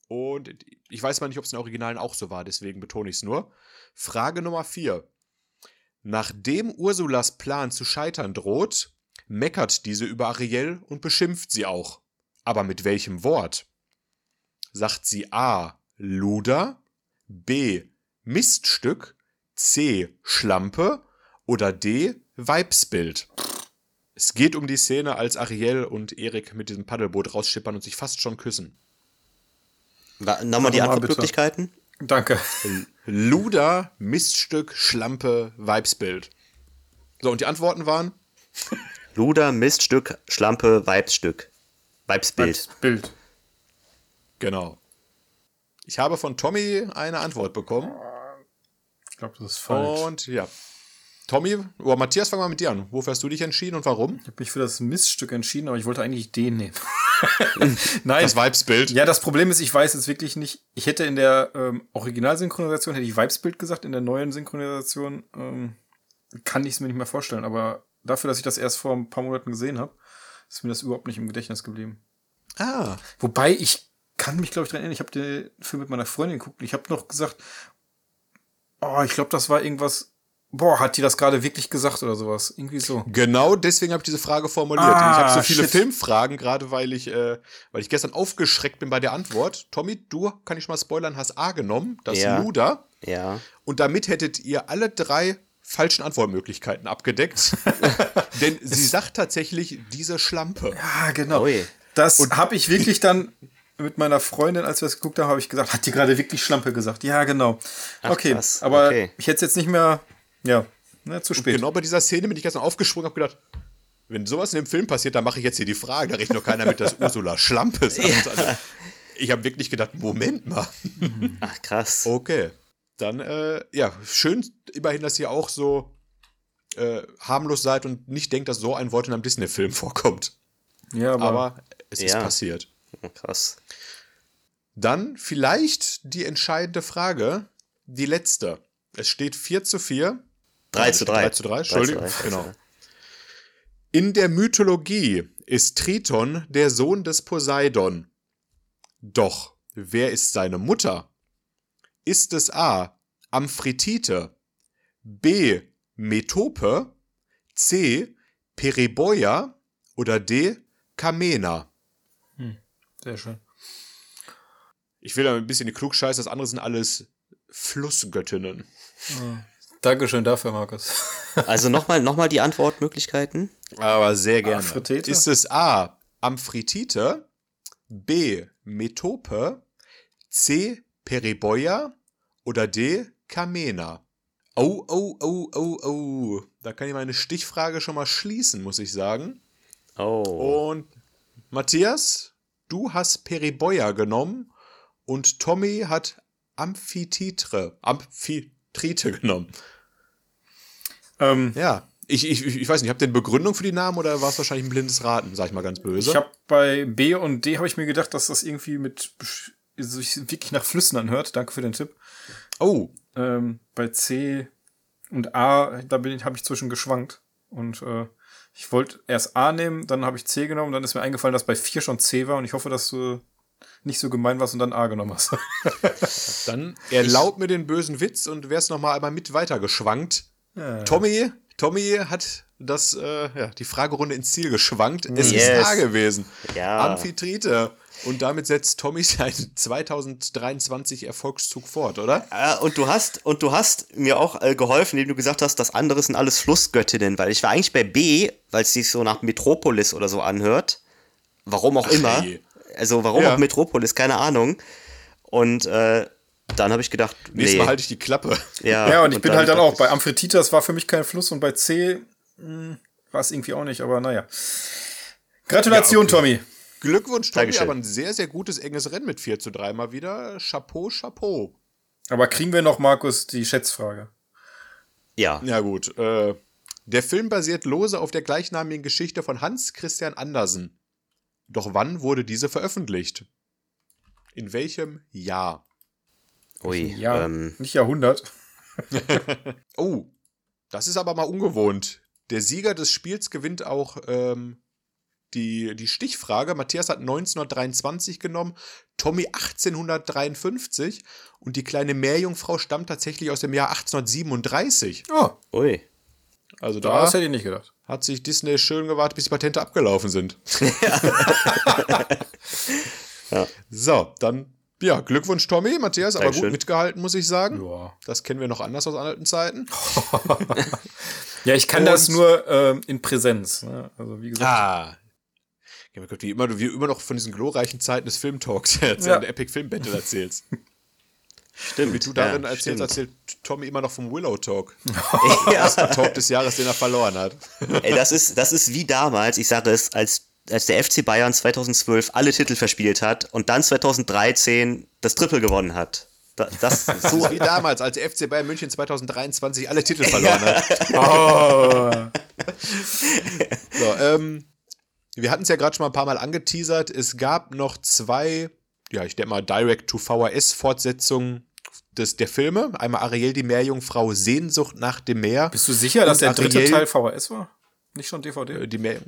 Und ich weiß mal nicht, ob es in den Originalen auch so war, deswegen betone ich es nur. Frage Nummer 4. Nachdem Ursulas Plan zu scheitern droht, meckert diese über Ariel und beschimpft sie auch. Aber mit welchem Wort? Sagt sie A. Luder, B. Miststück, C. Schlampe oder D. Weibsbild? Es geht um die Szene, als Ariel und Erik mit diesem Paddelboot rausschippern und sich fast schon küssen. Nochmal die Antwortmöglichkeiten. Danke. Luder, Miststück, Schlampe, Weibsbild. So, und die Antworten waren? Luder, Miststück, Schlampe, Weibsstück. Weibsbild. Bild. Genau. Ich habe von Tommy eine Antwort bekommen. Ich glaube, das ist falsch. Und ja. Tommy, oder Matthias, fang mal mit dir an. Wofür hast du dich entschieden und warum? Ich habe mich für das Miststück entschieden, aber ich wollte eigentlich den nehmen. Nein. Das Weibsbild. Ja, das Problem ist, ich weiß jetzt wirklich nicht. Ich hätte in der ähm, Originalsynchronisation hätte ich Weibsbild gesagt, in der neuen Synchronisation ähm, kann ich es mir nicht mehr vorstellen. Aber dafür, dass ich das erst vor ein paar Monaten gesehen habe, ist mir das überhaupt nicht im Gedächtnis geblieben. Ah. Wobei ich kann mich, glaube ich, dran erinnern. Ich habe den Film mit meiner Freundin geguckt. Ich habe noch gesagt, oh, ich glaube, das war irgendwas boah, hat die das gerade wirklich gesagt oder sowas? Irgendwie so. Genau, deswegen habe ich diese Frage formuliert. Ah, ich habe so viele shit. Filmfragen, gerade weil ich, äh, weil ich gestern aufgeschreckt bin bei der Antwort. Tommy, du, kann ich mal spoilern, hast A genommen, das Ja. Luder. Ja. Und damit hättet ihr alle drei falschen Antwortmöglichkeiten abgedeckt. Denn sie sagt tatsächlich diese Schlampe. Ah, genau. Ui. Das habe ich wirklich dann mit meiner Freundin, als wir es geguckt haben, habe ich gesagt, hat die gerade wirklich Schlampe gesagt? Ja, genau. Ach, okay, krass. aber Okay. ich hätte es jetzt nicht mehr, ja, ne, zu spät. Genau bei dieser Szene bin ich gestern aufgesprungen und habe gedacht, wenn sowas in dem Film passiert, dann mache ich jetzt hier die Frage. Da rechnet noch keiner mit, dass Ursula Schlampe sagt. Also, ich habe wirklich gedacht, Moment mal. Ach, krass. Okay. Dann, äh, ja, schön immerhin, dass ihr auch so äh, harmlos seid und nicht denkt, dass so ein Wort in einem Disney-Film vorkommt. Ja, aber, Aber es ist Ja. passiert. Krass. Dann vielleicht die entscheidende Frage, die letzte. Es steht 4 zu 4. 3 zu 3. 3 zu 3, Entschuldigung. 3 zu 3, Genau. In der Mythologie ist Triton der Sohn des Poseidon. Doch wer ist seine Mutter? Ist es A. Amphitrite, B. Metope, C. Periboia oder D. Kamena? sehr schön. Ich will da ein bisschen die Klugscheiße, das andere sind alles Flussgöttinnen. Dankeschön dafür, Markus. Also nochmal noch mal die Antwortmöglichkeiten. Aber sehr gerne. Amphitrite? Ist es A. Amphitrite, B. Metope, C. Periboia oder D. Kamena? Oh, oh, oh, oh, oh. Da kann ich meine Stichfrage schon mal schließen, muss ich sagen. Oh. Und Matthias, du hast Periboia genommen und Tommy hat Amphitrite, Amphitrite genommen. Ähm, Ja. Ich, ich, ich weiß nicht, habt ihr eine Begründung für die Namen oder war es wahrscheinlich ein blindes Raten, sag ich mal ganz böse? ich habe bei B und D habe ich mir gedacht, dass das irgendwie mit besch- sich wirklich nach Flüssen anhört. Danke für den Tipp. oh, Ähm, bei C und A, da bin ich, habe ich zwischen geschwankt. Und äh, ich wollte erst A nehmen, dann habe ich C genommen, dann ist mir eingefallen, dass bei 4 schon C war und ich hoffe, dass du nicht so gemein warst und dann A genommen hast. dann erlaub mir den bösen Witz und wär's noch mal einmal mit weitergeschwankt. Tommy, Tommy hat das, äh, ja, die Fragerunde ins Ziel geschwankt. Es Yes. ist A gewesen. Ja. Amphitrite. Und damit setzt Tommy seinen 2023 Erfolgszug fort, oder? Äh, und du hast und du hast mir auch äh, geholfen, indem du gesagt hast, das andere sind alles Flussgöttinnen, weil ich war eigentlich bei B, weil es sich so nach Metropolis oder so anhört. Warum auch Ach, immer. je. Also warum Ja. auch Metropolis, keine Ahnung. Und äh, dann habe ich gedacht, Nächstes nee. Mal halte ich die Klappe. ja, ja, und ich bin halt dann auch bei Amphitrite, das war für mich kein Fluss und bei C mh, war es irgendwie auch nicht, aber naja. Gratulation, Ja, Tommy. Glückwunsch, Tommy, Dankeschön. aber ein sehr, sehr gutes, enges Rennen mit 4 zu 3 mal wieder. Chapeau, Chapeau. Aber kriegen wir noch, Markus, die Schätzfrage? Ja, Ja, gut. Äh, Der Film basiert lose auf der gleichnamigen Geschichte von Hans Christian Andersen. Doch wann wurde diese veröffentlicht? In welchem Jahr? Ui, Ja, ähm, nicht Jahrhundert. Oh, das ist aber mal ungewohnt. Der Sieger des Spiels gewinnt auch ähm, die, die Stichfrage. Matthias hat 1923 genommen, Tommy 1853 und die kleine Meerjungfrau stammt tatsächlich aus dem Jahr 1837. Oh, ui. Also da das hätte ich nicht gedacht. hat sich Disney schön gewartet, bis die Patente abgelaufen sind. So, dann, ja, Glückwunsch, Tommy, Matthias, aber Dankeschön. gut mitgehalten, muss ich sagen. Ja. Das kennen wir noch anders aus alten Zeiten. Ja, ich kann Und- das nur ähm, in Präsenz. Ne? Also wie gesagt. Ah. Ja, Gott, wie immer, du wie immer noch von diesen glorreichen Zeiten des Filmtalks Ja. der Epic Film Battle erzählst. Stimmt. Wie du darin ja, erzählst, erzählt Tommy immer noch vom Willow Talk. Ja. Der Talk des Jahres, den er verloren hat. Ey, das ist, das ist wie damals, ich sage es, als, als der FC Bayern 2012 alle Titel verspielt hat und dann 2013 das Triple gewonnen hat. Da, das So so wie damals, als der FC Bayern München 2023 alle Titel verloren hat. Oh. So, ähm, wir hatten es ja gerade schon mal ein paar Mal angeteasert. Es gab noch zwei, ja, ich denke mal, Direct-to-VHS-Fortsetzungen des, der Filme. Einmal Ariel die Meerjungfrau, Sehnsucht nach dem Meer. Bist du sicher, dass der dritte Ariel- Teil VHS war? Nicht schon DVD? Äh, die Meer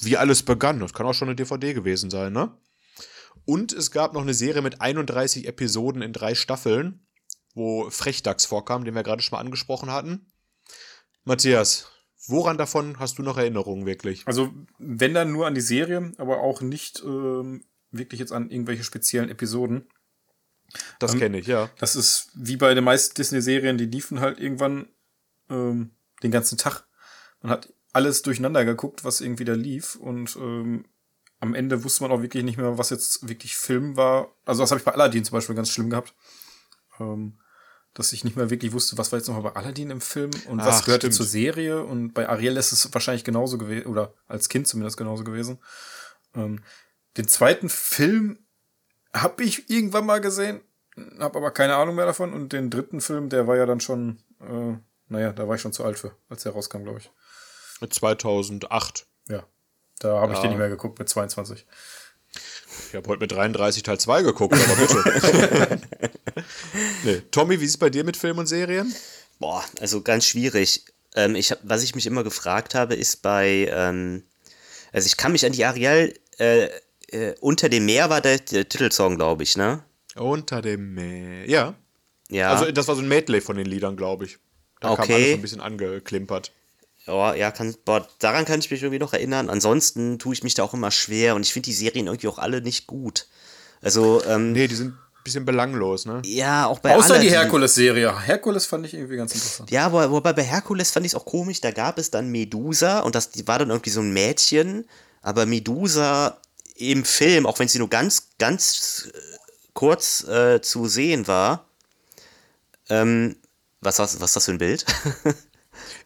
wie alles begann. Das kann auch schon eine DVD gewesen sein, ne? Und es gab noch eine Serie mit 31 Episoden in drei Staffeln, wo Frechdachs vorkam, den wir gerade schon mal angesprochen hatten. Matthias, woran davon hast du noch Erinnerungen wirklich? Also, wenn dann nur an die Serie, aber auch nicht ähm, wirklich jetzt an irgendwelche speziellen Episoden. Das Ähm, kenne ich, ja. Das ist wie bei den meisten Disney-Serien, die liefen halt irgendwann ähm, den ganzen Tag. Man hat alles durcheinander geguckt, was irgendwie da lief und ähm, am Ende wusste man auch wirklich nicht mehr, was jetzt wirklich Film war. Also das habe ich bei Aladdin zum Beispiel ganz schlimm gehabt. Ähm, dass ich nicht mehr wirklich wusste, was war jetzt nochmal bei Aladdin im Film und was Ach, gehörte stimmt. zur Serie. Und bei Ariel ist es wahrscheinlich genauso gewesen, oder als Kind zumindest genauso gewesen. Ähm, den zweiten Film habe ich irgendwann mal gesehen, habe aber keine Ahnung mehr davon. Und den dritten Film, der war ja dann schon, äh, naja, da war ich schon zu alt für, als der rauskam, glaube ich. 2008. Ja, da habe ich Ja. den nicht mehr geguckt mit 22. Ich habe heute mit 33 Teil 2 geguckt, aber bitte. nee. Tommy, wie ist es bei dir mit Film und Serien? Boah, also ganz schwierig. Ähm, ich hab, was ich mich immer gefragt habe, ist bei, ähm, also ich kann mich an die Ariel, äh, äh, Unter dem Meer war der, der Titelsong, glaube ich, ne? Unter dem Meer. Ja. Ja. Also, das war so ein Medley von den Liedern, glaube ich. Da kam Okay. alles so ein bisschen angeklimpert. Ja, ja, kann, boah, daran kann ich mich irgendwie noch erinnern. Ansonsten tue ich mich da auch immer schwer und ich finde die Serien irgendwie auch alle nicht gut. Also, ähm, Nee, die sind ein bisschen belanglos, ne? ja, auch bei Außer die Aladdin. Herkules-Serie. Herkules fand ich irgendwie ganz interessant. Ja, aber wobei bei Herkules fand ich es auch komisch, da gab es dann Medusa und das die war dann irgendwie so ein Mädchen, aber Medusa im Film, auch wenn sie nur ganz, ganz äh, kurz äh, zu sehen war, ähm, was, was, was ist das für ein Bild?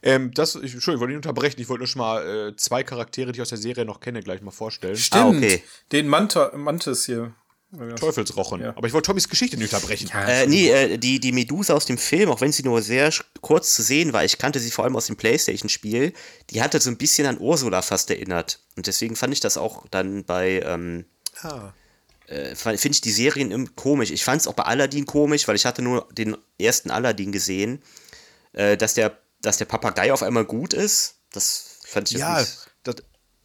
Ähm, das, ich, Entschuldigung, ich wollte nicht unterbrechen. Ich wollte nur schon mal äh, zwei Charaktere, die ich aus der Serie noch kenne, gleich mal vorstellen. Stimmt. Ah, okay. Den Manta, Mantis hier. Teufelsrochen. Ja. Aber ich wollte Tommys Geschichte nicht unterbrechen. Äh, nee, äh, die, die Medusa aus dem Film, auch wenn sie nur sehr kurz zu sehen war, ich kannte sie vor allem aus dem Playstation-Spiel, die hatte so ein bisschen an Ursula fast erinnert. Und deswegen fand ich das auch dann bei, ähm, Ah. äh, finde ich die Serien komisch. Ich fand es auch bei Aladdin komisch, weil ich hatte nur den ersten Aladdin gesehen, äh, dass der, dass der Papagei auf einmal gut ist. Das fand ich jetzt Ja, nicht. das,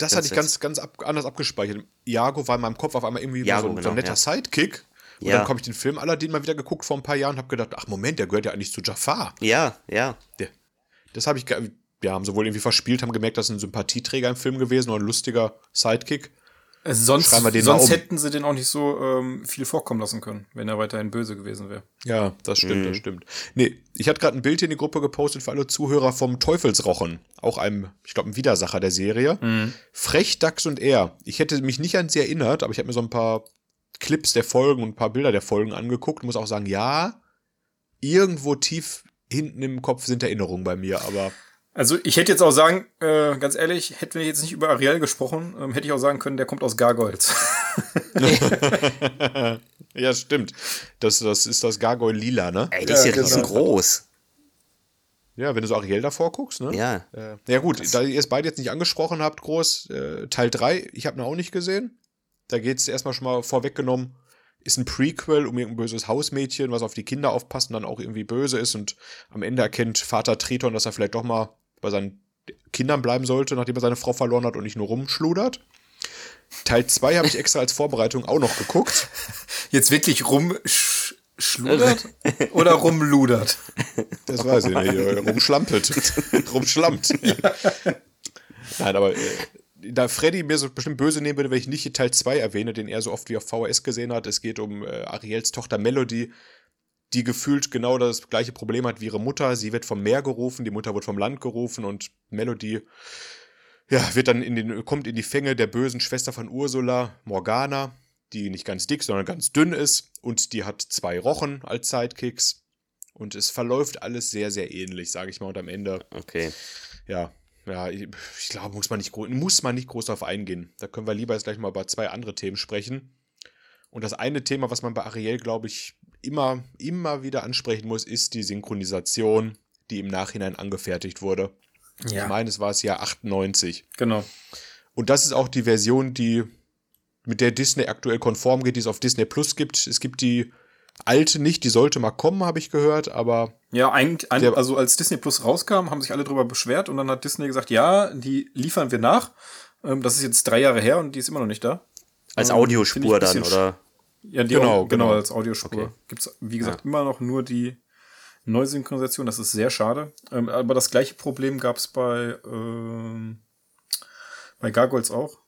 das hatte ich ganz, ganz ab, anders abgespeichert. Iago war in meinem Kopf auf einmal irgendwie Iago, so, ein- so genau, ein netter ja. Sidekick. Und Ja. dann habe ich den Film Aladdin mal wieder geguckt vor ein paar Jahren und habe gedacht, ach Moment, der gehört ja eigentlich zu Jafar. Ja, ja. Das habe ich, ge- ja, haben sie wohl irgendwie verspielt, haben gemerkt, das ist ein Sympathieträger im Film gewesen oder ein lustiger Sidekick. Äh, Sonst, sonst um. hätten sie den auch nicht so ähm, viel vorkommen lassen können, wenn er weiterhin böse gewesen wäre. Ja, das stimmt, das stimmt. Nee, ich hatte gerade ein Bild hier in die Gruppe gepostet für alle Zuhörer vom Teufelsrochen. Auch einem, ich glaube, ein Widersacher der Serie. Frech, Dachs und er. Ich hätte mich nicht an sie erinnert, aber ich habe mir so ein paar Clips der Folgen und ein paar Bilder der Folgen angeguckt. Muss auch sagen, ja, irgendwo tief hinten im Kopf sind Erinnerungen bei mir, aber Also ich hätte jetzt auch sagen, äh, ganz ehrlich, hätten wir jetzt nicht über Ariel gesprochen, ähm, hätte ich auch sagen können, der kommt aus Gargoyles. ja, stimmt. Das, das ist das Gargoyle Lila, ne? Ey, die ist Ja, ja genau. riesengroß. Ja, wenn du so Ariel davor guckst, ne? Ja. Äh, ja, gut, da ihr es beide jetzt nicht angesprochen habt, groß, äh, Teil 3, ich habe ihn auch nicht gesehen. Da geht es erstmal schon mal vorweggenommen, ist ein Prequel um irgendein böses Hausmädchen, was auf die Kinder aufpasst und dann auch irgendwie böse ist und am Ende erkennt Vater Triton, dass er vielleicht doch mal bei seinen Kindern bleiben sollte, nachdem er seine Frau verloren hat und nicht nur rumschludert. Teil 2 habe ich extra als Vorbereitung auch noch geguckt. Jetzt wirklich rumschludert oder rumludert? Das weiß ich nicht. Rumschlampelt. Rumschlampt. Ja. Nein, aber äh, da Freddy mir so bestimmt böse nehmen würde, wenn ich nicht Teil 2 erwähne, den er so oft wie auf VHS gesehen hat. Es geht um äh, Ariels Tochter Melody, die gefühlt genau das gleiche Problem hat wie ihre Mutter. Sie wird vom Meer gerufen, die Mutter wird vom Land gerufen und Melody ja, wird dann in den, kommt in die Fänge der bösen Schwester von Ursula, Morgana, die nicht ganz dick, sondern ganz dünn ist und die hat zwei Rochen als Sidekicks. Und es verläuft alles sehr, sehr ähnlich, sage ich mal. Und am Ende, Okay. ja, ja, ich, ich glaube, muss man nicht muss man nicht groß darauf eingehen. Da können wir lieber jetzt gleich mal über zwei andere Themen sprechen. Und das eine Thema, was man bei Ariel, glaube ich, immer, immer wieder ansprechen muss, ist die Synchronisation, die im Nachhinein angefertigt wurde. Ich meine, es war das Jahr 98. Genau. Und das ist auch die Version, die mit der Disney aktuell konform geht, die es auf Disney Plus gibt. Es gibt die alte nicht, die sollte mal kommen, habe ich gehört, aber Ja, eigentlich, also als Disney Plus rauskam, haben sich alle drüber beschwert und dann hat Disney gesagt, ja, die liefern wir nach. Ähm, das ist jetzt drei Jahre her und die ist immer noch nicht da. Als Ähm, Audiospur dann, oder? Ja, die Genau, genau, genau. als Audiospur. Okay. Gibt's, wie gesagt, immer noch nur die Neusynchronisation. Das ist sehr schade. Ähm, aber das gleiche Problem gab's bei, ähm, bei Gargoyles auch.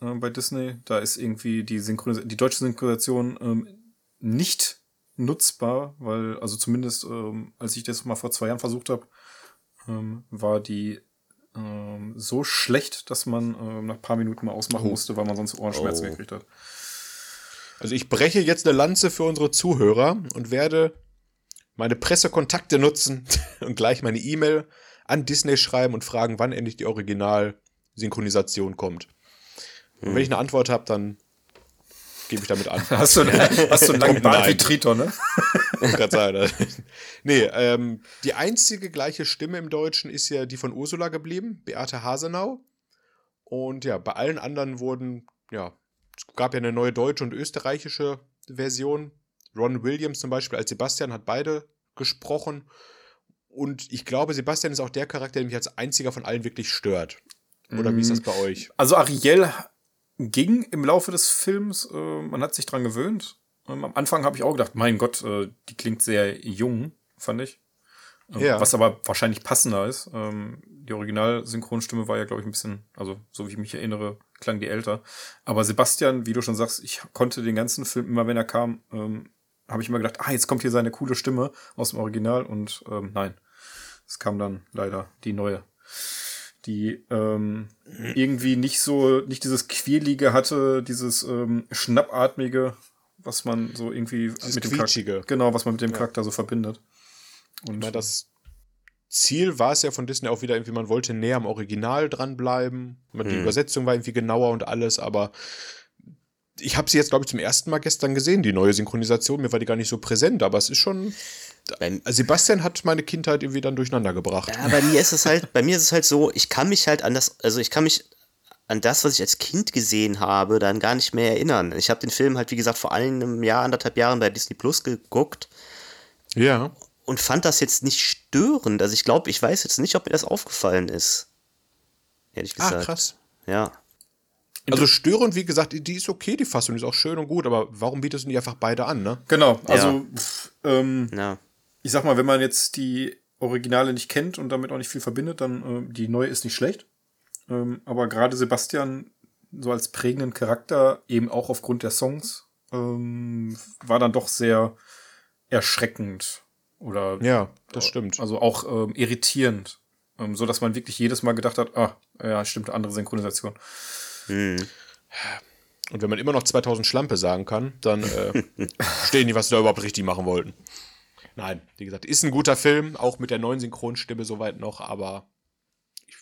Äh, bei Disney. Da ist irgendwie die, Synchronis die deutsche Synchronisation ähm, nicht nutzbar, weil, also zumindest, ähm, als ich das mal vor zwei Jahren versucht habe, ähm, war die ähm, so schlecht, dass man nach ein paar Minuten mal ausmachen Oh. musste, weil man sonst Ohrenschmerzen Oh. gekriegt hat. Also ich breche jetzt eine Lanze für unsere Zuhörer und werde meine Pressekontakte nutzen und gleich meine E-Mail an Disney schreiben und fragen, wann endlich die Original-Synchronisation kommt. Und wenn ich eine Antwort habe, dann gebe ich damit an. Hast du, hast du einen langen Bart wie. Triton, ne? Ne? nee, ähm, die einzige gleiche Stimme im Deutschen ist ja die von Ursula geblieben, Beate Hasenau. Und ja, bei allen anderen wurden, ja, es gab ja eine neue deutsche und österreichische Version. Ron Williams zum Beispiel als Sebastian hat beide gesprochen. Und ich glaube, Sebastian ist auch der Charakter, der mich als einziger von allen wirklich stört. Oder wie ist das bei euch? Also Ariel ging im Laufe des Films, äh, man hat sich dran gewöhnt. Ähm, am Anfang habe ich auch gedacht, mein Gott, äh, die klingt sehr jung, fand ich. Ähm, Ja. Was aber wahrscheinlich passender ist. Ähm, die Original-Synchronstimme war ja, glaube ich, ein bisschen, also so wie ich mich erinnere, klang die älter. Aber Sebastian, wie du schon sagst, ich konnte den ganzen Film, immer wenn er kam, ähm, habe ich immer gedacht, ah, jetzt kommt hier seine coole Stimme aus dem Original und ähm, nein. Es kam dann leider die neue. Die ähm, irgendwie nicht so, nicht dieses Quirlige hatte, dieses ähm, Schnappatmige, was man so irgendwie Dieses mit dem Charakter, genau, was man mit dem Ja. Charakter so verbindet. Und meine, das Ziel war es ja von Disney auch wieder irgendwie, man wollte näher am Original dranbleiben. Die Hm. Übersetzung war irgendwie genauer und alles, aber ich habe sie jetzt, glaube ich, zum ersten Mal gestern gesehen, die neue Synchronisation. Mir war die gar nicht so präsent, aber es ist schon. Also Sebastian hat meine Kindheit irgendwie dann durcheinander gebracht. Ja, bei mir ist es halt, bei mir ist es halt so, ich kann mich halt an das, also ich kann mich an das, was ich als Kind gesehen habe, dann gar nicht mehr erinnern. Ich habe den Film halt, wie gesagt, vor einem Jahr, anderthalb Jahren bei Disney Plus geguckt Ja. Und fand das jetzt nicht störend. Also ich glaube, ich weiß jetzt nicht, ob mir das aufgefallen ist. Ehrlich gesagt. Ah, krass. Ja. Also störend, wie gesagt, die ist okay, die Fassung die ist auch schön und gut, aber warum bietest du nicht einfach beide an, ne? Genau, also Ja. ähm, Ja. ich sag mal, wenn man jetzt die Originale nicht kennt und damit auch nicht viel verbindet, dann ähm, die neue ist nicht schlecht. Ähm, aber gerade Sebastian, so als prägenden Charakter, eben auch aufgrund der Songs, ähm, war dann doch sehr erschreckend. Oder Ja, das stimmt. also auch ähm, irritierend. Ähm, so dass man wirklich jedes Mal gedacht hat, ah, ja, stimmt, andere Synchronisation. Hm. Und wenn man immer noch 2000 Schlampe sagen kann, dann äh, stehen die, was sie da überhaupt richtig machen wollten. Nein, wie gesagt, ist ein guter Film, auch mit der neuen Synchronstimme soweit noch, aber ich,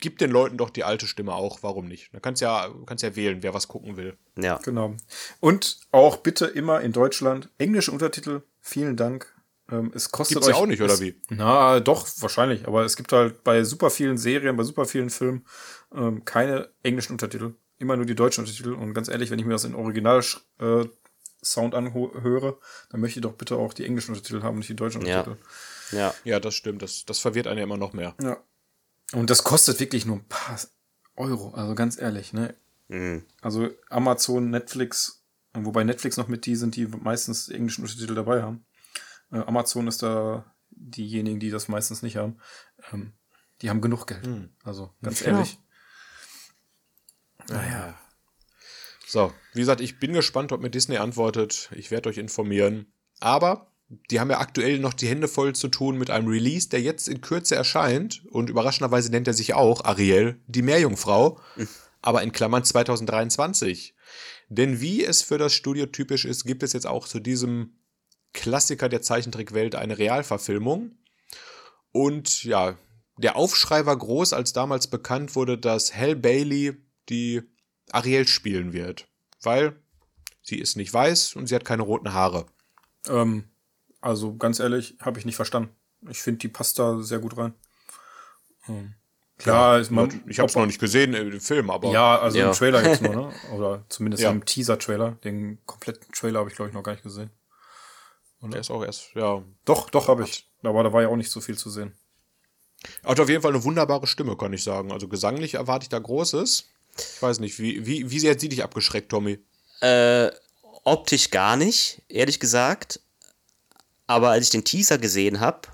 gib den Leuten doch die alte Stimme auch, warum nicht? Da kannst ja, kannst ja wählen, wer was gucken will. Ja. Genau. Und auch bitte immer in Deutschland englische Untertitel. Vielen Dank. Ähm, es kostet Gibt's ja euch, auch nicht, oder es, wie? Na, doch, wahrscheinlich. Aber es gibt halt bei super vielen Serien, bei super vielen Filmen ähm, keine englischen Untertitel. Immer nur die deutschen Untertitel. Und ganz ehrlich, wenn ich mir das in Original äh, Sound anhöre, dann möchte ich doch bitte auch die englischen Untertitel haben, nicht die deutschen Ja. Untertitel. Ja. Ja, das stimmt. Das, das verwirrt einen ja immer noch mehr. Ja. Und das kostet wirklich nur ein paar Euro. Also ganz ehrlich, ne? Mhm. Also Amazon, Netflix, wobei Netflix noch mit die sind, die meistens die englischen Untertitel dabei haben. Äh, Amazon ist da diejenigen, die das meistens nicht haben. Ähm, die haben genug Geld. Also ganz Ja. ehrlich. Naja. So, wie gesagt, ich bin gespannt, ob mir Disney antwortet. Ich werde euch informieren. Aber die haben ja aktuell noch die Hände voll zu tun mit einem Release, der jetzt in Kürze erscheint. Und überraschenderweise nennt er sich auch Ariel, die Meerjungfrau. Aber in Klammern 2023. Denn wie es für das Studio typisch ist, gibt es jetzt auch zu diesem Klassiker der Zeichentrickwelt eine Realverfilmung. Und ja, der Aufschrei war groß, als damals bekannt wurde, dass Hal Bailey die Ariel spielen wird. Weil sie ist nicht weiß und sie hat keine roten Haare. Ähm, also ganz ehrlich, habe ich nicht verstanden. Ich finde, die passt da sehr gut rein. Ähm, klar, ist man, ich habe es noch nicht gesehen im Film, aber Ja, also Ja. im Trailer jetzt nur, ne? Oder zumindest Ja. im Teaser-Trailer. Den kompletten Trailer habe ich, glaube ich, noch gar nicht gesehen. Der ist auch erst, ja. Doch, doch, habe ich. Aber da war ja auch nicht so viel zu sehen. Hat auf jeden Fall eine wunderbare Stimme, kann ich sagen. Also gesanglich erwarte ich da Großes. Ich weiß nicht, wie, wie, wie sehr hat sie dich abgeschreckt, Tommy? Äh, optisch gar nicht, ehrlich gesagt. Aber als ich den Teaser gesehen habe,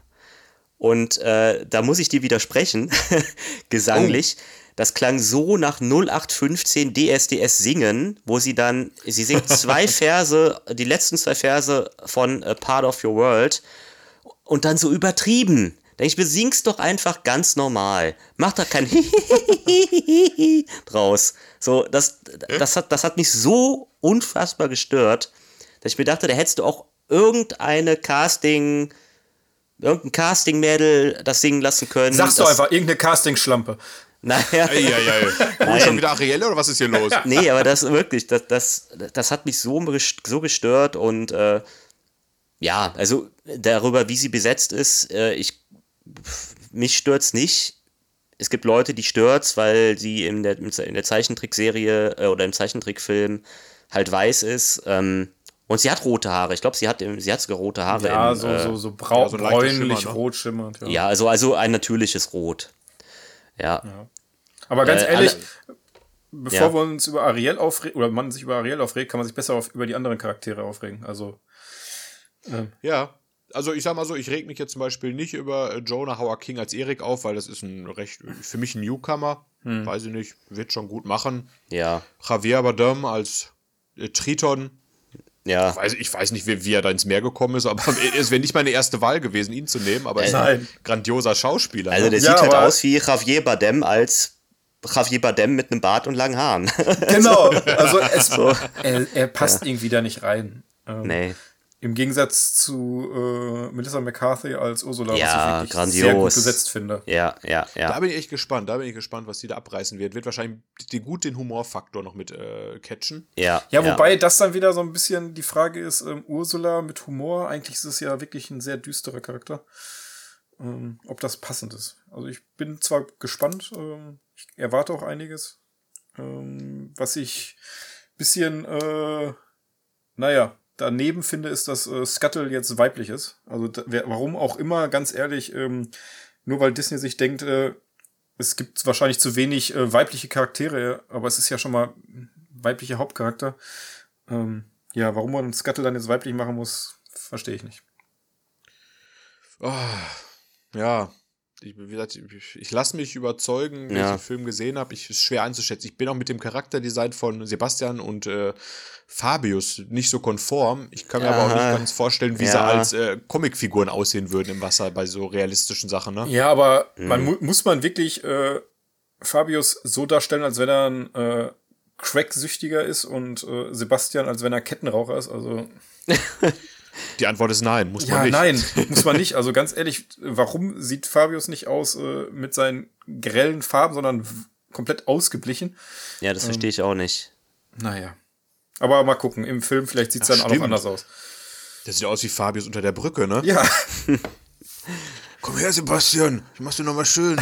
und äh, da muss ich dir widersprechen, gesanglich, das klang so nach 0815 DSDS singen, wo sie dann, sie singt zwei Verse, die letzten zwei Verse von A Part of Your World und dann so übertrieben. Da denk ich mir, sing's doch einfach ganz normal. Mach da kein draus. So, das, das, hat, das hat mich so unfassbar gestört, dass ich mir dachte, da hättest du auch irgendeine Casting, irgendein Casting-Mädel das singen lassen können. Sagst du einfach, irgendeine Casting-Schlampe. Naja, Eieiei. Nein. Schon wieder Ariel oder was ist hier los? nee, aber das wirklich, das, das, das hat mich so, so gestört und äh, ja, also darüber, wie sie besetzt ist, äh, ich, mich stört's nicht. Es gibt Leute, die stört's, weil sie in der, in der Zeichentrickserie äh, oder im Zeichentrickfilm halt weiß ist. Ähm, und sie hat rote Haare. Ich glaube, sie hat, sie hat sogar rote Haare. Ja, im, so, äh, so, so brau ja, so bräunlich, Schimmer, ne? rot schimmernd. Ja. Ja, also, also ein natürliches Rot. Ja. Aber ganz Äh, ehrlich, alle- bevor Ja. wir uns über Ariel aufregen, oder man sich über Ariel aufregt, kann man sich besser auf, über die anderen Charaktere aufregen. Also, Ja. Also ich sag mal so, ich reg mich jetzt zum Beispiel nicht über äh, Jonah Howard King als Erik auf, weil das ist ein recht, für mich ein Newcomer. Weiß ich nicht, wird schon gut machen. Ja. Javier Bardem als äh, Triton. Ja. Weiß, ich weiß nicht, wie, wie er da ins Meer gekommen ist, aber es wäre nicht meine erste Wahl gewesen, ihn zu nehmen, aber er ist ein Nein. grandioser Schauspieler. Also ne? der Ja, sieht halt aus wie Javier Bardem als Javier Bardem mit einem Bart und langen Haaren. genau. Also, es, er, er passt irgendwie da nicht rein. Ähm, nee. Im Gegensatz zu äh, Melissa McCarthy als Ursula, Ja, was ich grandios. sehr gut besetzt finde. Ja, ja, Da ja. bin ich echt gespannt, da bin ich gespannt, was die da abreißen wird. Wird wahrscheinlich die, gut den Humorfaktor noch mit äh, catchen. Ja, Ja, wobei das dann wieder so ein bisschen die Frage ist, ähm, Ursula mit Humor, eigentlich ist es ja wirklich ein sehr düsterer Charakter. Ähm, ob das passend ist. Also ich bin zwar gespannt, ähm, ich erwarte auch einiges. Ähm, was ich bisschen, äh, naja, daneben finde, ist, dass äh, Scuttle jetzt weiblich ist. Also da, wer, warum auch immer, ganz ehrlich, ähm, nur weil Disney sich denkt, äh, es gibt wahrscheinlich zu wenig äh, weibliche Charaktere, aber es ist ja schon mal weiblicher Hauptcharakter. Ähm, ja, warum man Scuttle dann jetzt weiblich machen muss, verstehe ich nicht. Oh, ja, ich, wie gesagt, ich, ich lasse mich überzeugen, wenn Ja. ich den Film gesehen habe. Ich ist schwer einzuschätzen. Ich bin auch mit dem Charakterdesign von Sebastian und äh, Fabius nicht so konform. Ich kann mir aber auch Aha. nicht ganz vorstellen, wie sie Ja. als äh, Comicfiguren aussehen würden im Wasser bei so realistischen Sachen. Ne? Ja, aber man mu muss man wirklich äh, Fabius so darstellen, als wenn er ein äh, Crack-Süchtiger ist und äh, Sebastian, als wenn er Kettenraucher ist. Also Die Antwort ist nein, muss ja, man nicht. nein, muss man nicht. Also ganz ehrlich, warum sieht Fabius nicht aus äh, mit seinen grellen Farben, sondern komplett ausgeblichen? Ja, das verstehe ich auch nicht. Naja. Aber mal gucken, im Film vielleicht sieht's dann auch noch stimmt. anders aus. Das sieht aus wie Fabius unter der Brücke, ne? Ja. Komm her, Sebastian, ich mach's dir nochmal schön.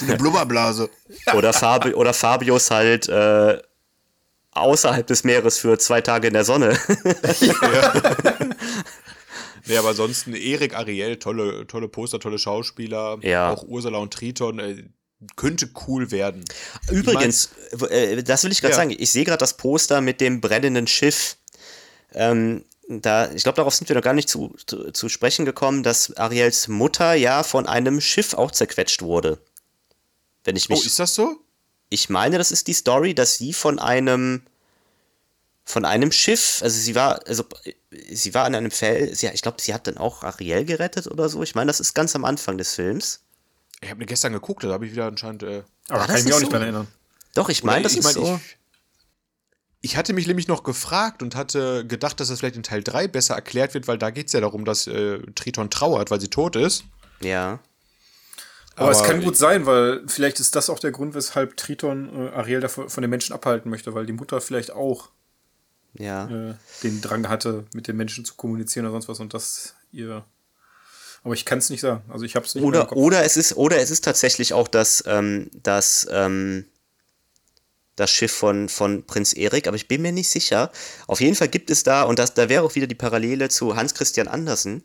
Eine Blubberblase. Oder, Fabi oder Fabius halt äh, außerhalb des Meeres für zwei Tage in der Sonne. Nee, aber ansonsten Erik Ariel, tolle, tolle Poster, tolle Schauspieler. Ja. Auch Ursula und Triton. Äh, könnte cool werden. Übrigens, äh, das will ich gerade Ja. sagen, ich sehe gerade das Poster mit dem brennenden Schiff. Ähm, da, ich glaube, darauf sind wir noch gar nicht zu, zu, zu sprechen gekommen, dass Ariels Mutter ja von einem Schiff auch zerquetscht wurde. Wenn ich Oh, mich. ist das so? ich meine, das ist die Story, dass sie von einem von einem Schiff, also sie war, also sie war an einem Feld, sie, ich glaube, sie hat dann auch Ariel gerettet oder so. Ich meine, das ist ganz am Anfang des Films. Ich habe mir gestern geguckt, da habe ich wieder anscheinend. Äh, Aber War kann das ich mich auch nicht nicht so? dran erinnern. Doch, ich meine, das ich ist mein, so. Ich, ich hatte mich nämlich noch gefragt und hatte gedacht, dass das vielleicht in Teil 3 besser erklärt wird, weil da geht es ja darum, dass äh, Triton trauert, weil sie tot ist. ja. Aber, es Aber- kann gut sein, weil vielleicht ist das auch der Grund, weshalb Triton äh, Ariel davon, von den Menschen abhalten möchte, weil die Mutter vielleicht auch Ja. äh, den Drang hatte, mit den Menschen zu kommunizieren oder sonst was und das ihr. Aber ich kann es nicht sagen. Also ich habe es nicht Oder, Kopf. oder, es ist, oder es ist tatsächlich auch das, ähm, das, ähm, das Schiff von, von Prinz Erik, aber ich bin mir nicht sicher. Auf jeden Fall gibt es da, und das, da wäre auch wieder die Parallele zu Hans Christian Andersen.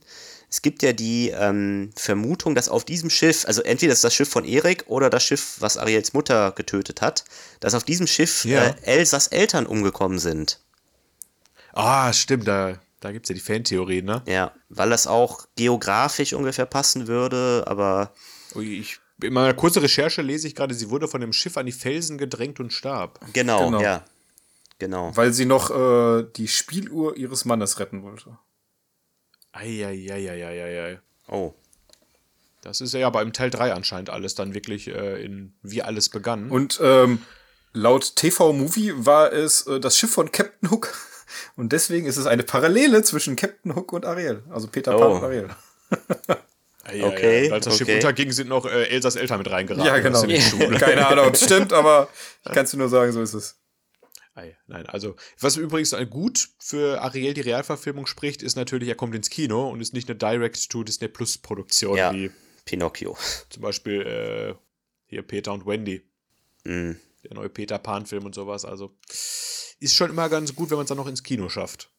Es gibt ja die ähm, Vermutung, dass auf diesem Schiff, also entweder ist das Schiff von Erik oder das Schiff, was Ariels Mutter getötet hat, dass auf diesem Schiff Ja. äh, Elsas Eltern umgekommen sind. Ah, stimmt, da, da gibt es ja die Fantheorie, ne? Ja, weil das auch geografisch ungefähr passen würde, aber Ui, Ich, in meiner kurzen Recherche lese ich gerade, sie wurde von dem Schiff an die Felsen gedrängt und starb. genau, Genau. ja. Genau. Weil sie noch äh, die Spieluhr ihres Mannes retten wollte. Eieieiei. Oh. Das ist ja aber im Teil 3 anscheinend alles dann wirklich äh, in wie alles begann. Und ähm, laut TV-Movie war es äh, das Schiff von Captain Hook. Und deswegen ist es eine Parallele zwischen Captain Hook und Ariel. Also Peter Pan Oh. und Ariel. Eieiei. okay, Als das Schiff unterging, sind noch äh, Elsas Eltern mit reingeraten. Ja, genau. Schule. Keine Ahnung, stimmt, aber ich kann es dir nur sagen, so ist es. Ei, Nein, also, was übrigens gut für Ariel die Realverfilmung spricht, ist natürlich, er kommt ins Kino und ist nicht eine Direct-to-Disney Plus-Produktion, Ja. wie Pinocchio. zum Beispiel äh, hier Peter und Wendy, Mm. Der neue Peter Pan-Film und sowas. Also, ist schon immer ganz gut, wenn man es dann noch ins Kino schafft.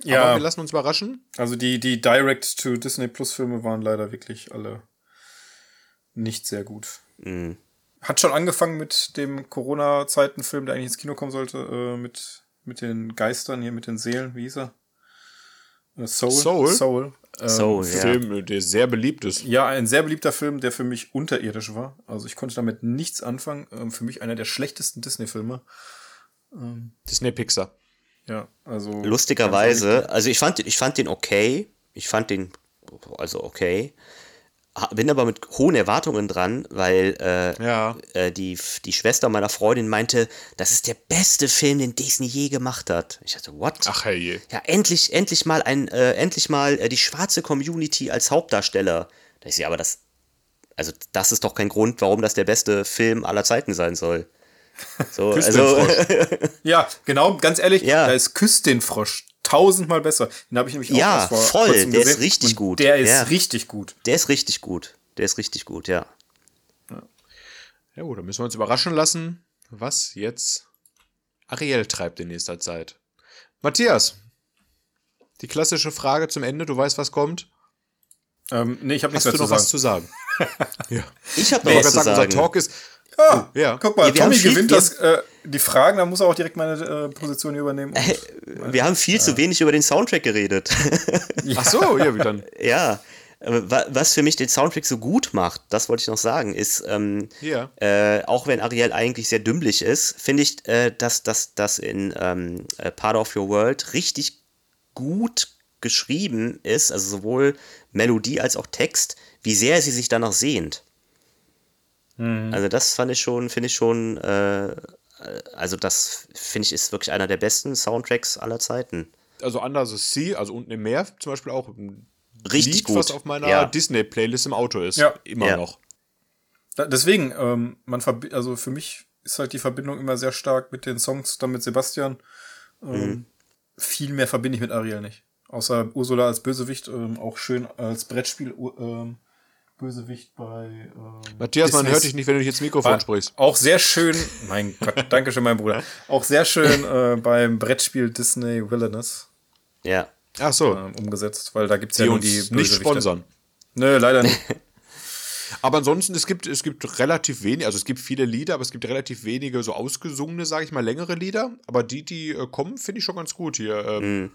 Aber Ja, wir lassen uns überraschen. also die, die Direct-to-Disney Plus-Filme waren leider wirklich alle nicht sehr gut. Mm. Hat schon angefangen mit dem Corona-Zeiten-Film, der eigentlich ins Kino kommen sollte, äh, mit, mit den Geistern hier, mit den Seelen, wie hieß er? Äh, Soul. Soul? Soul. Ähm, Soul, ja. Film, der sehr beliebt ist. Ja, ein sehr beliebter Film, der für mich unterirdisch war. Also ich konnte damit nichts anfangen. Ähm, für mich einer der schlechtesten Disney-Filme. Disney Pixar. Ja, also. Lustigerweise, also ich fand, ich fand den okay. Ich fand den also okay. Ha- Bin aber mit hohen Erwartungen dran, weil äh, Ja. äh, die, die Schwester meiner Freundin meinte, das ist der beste Film, den Disney je gemacht hat. Ich dachte, what? Ach hey. Ja, endlich, endlich mal ein, äh, endlich mal äh, die schwarze Community als Hauptdarsteller. Da ist ja, aber das, also das ist doch kein Grund, warum das der beste Film aller Zeiten sein soll. So, Küss also, den Frosch. Ja, genau, ganz ehrlich, Ja. da ist Küss den Frosch tausendmal besser. Den habe ich nämlich auch Ja, vor voll, kurzem der ist gesehen. richtig Und gut. Der ist Ja. richtig gut. der ist richtig gut. Der ist richtig gut, ja. Ja gut, dann müssen wir uns überraschen lassen, was jetzt Ariel treibt in nächster Zeit. Matthias, die klassische Frage zum Ende, du weißt, was kommt. Ähm, nee, ich habe nichts Hast du mehr noch zu was sagen. zu sagen? ja. Ich habe noch was zu sagen, unser Talk ist. Ah, ja. Guck mal, Ja, wir haben Tommy gewinnt das, äh, die Fragen, da muss er auch direkt meine äh, Position hier übernehmen. Und, Wir haben viel zu wenig über den Soundtrack geredet. Ach so, ja, wie dann? ja. Was für mich den Soundtrack so gut macht, das wollte ich noch sagen, ist, ähm, Ja. äh, auch wenn Ariel eigentlich sehr dümmlich ist, finde ich, äh, dass das in ähm, äh, Part of Your World richtig gut geschrieben ist, also sowohl Melodie als auch Text, wie sehr sie sich danach sehnt. Also das fand ich schon, finde ich schon, äh, also das finde ich ist wirklich einer der besten Soundtracks aller Zeiten. Also Under the Sea, also unten im Meer zum Beispiel auch. Richtig Lied, gut. was auf meiner Ja. Disney-Playlist im Auto ist. Ja. Immer Ja. noch. Da- Deswegen, ähm, man also für mich ist halt die Verbindung immer sehr stark mit den Songs, dann mit Sebastian. Ähm, Mhm. Viel mehr verbinde ich mit Ariel nicht. außer Ursula als Bösewicht ähm, auch schön als Brettspiel ähm, Bösewicht bei. Ähm, Matthias, man hört dich nicht, wenn du dich ins Mikrofon sprichst. Auch sehr schön, mein Gott, danke schön, mein Bruder. Auch sehr schön äh, beim Brettspiel Disney Villainous. Ja. Ach so. Ähm, umgesetzt, weil da gibt es ja nur die nicht sponsern. Nö, leider nicht. aber ansonsten, es gibt, es gibt relativ wenig, also es gibt viele Lieder, aber es gibt relativ wenige so ausgesungene, sage ich mal, längere Lieder. Aber die, die äh, kommen, finde ich schon ganz gut hier. Ähm, mhm.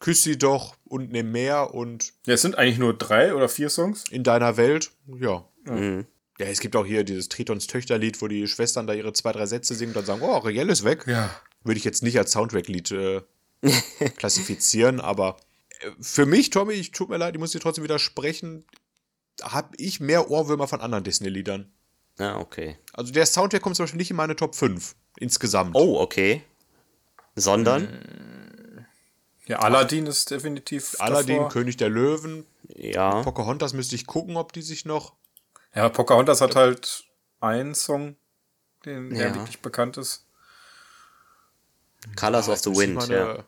Küss sie doch und nimm mehr und. Ja, es sind eigentlich nur drei oder vier Songs. In deiner Welt, ja. Mhm. Ja, es gibt auch hier dieses Tritons Töchterlied, wo die Schwestern da ihre zwei, drei Sätze singen und dann sagen, oh, Ariel ist weg. Ja. Würde ich jetzt nicht als Soundtrack-Lied äh, klassifizieren, aber äh, für mich, Tommy, ich tut mir leid, ich muss dir trotzdem widersprechen, habe ich mehr Ohrwürmer von anderen Disney-Liedern. Ja, ah, okay. Also der Soundtrack kommt zum Beispiel nicht in meine Top 5 insgesamt. Oh, okay. Sondern? Ja, Aladdin ist definitiv. Aladdin, davor. König der Löwen. Ja. Pocahontas müsste ich gucken, ob die sich noch. Ja, Pocahontas hat halt einen Song, den, der ja. wirklich bekannt ist. Colors ja, of the Wind, meine, ja.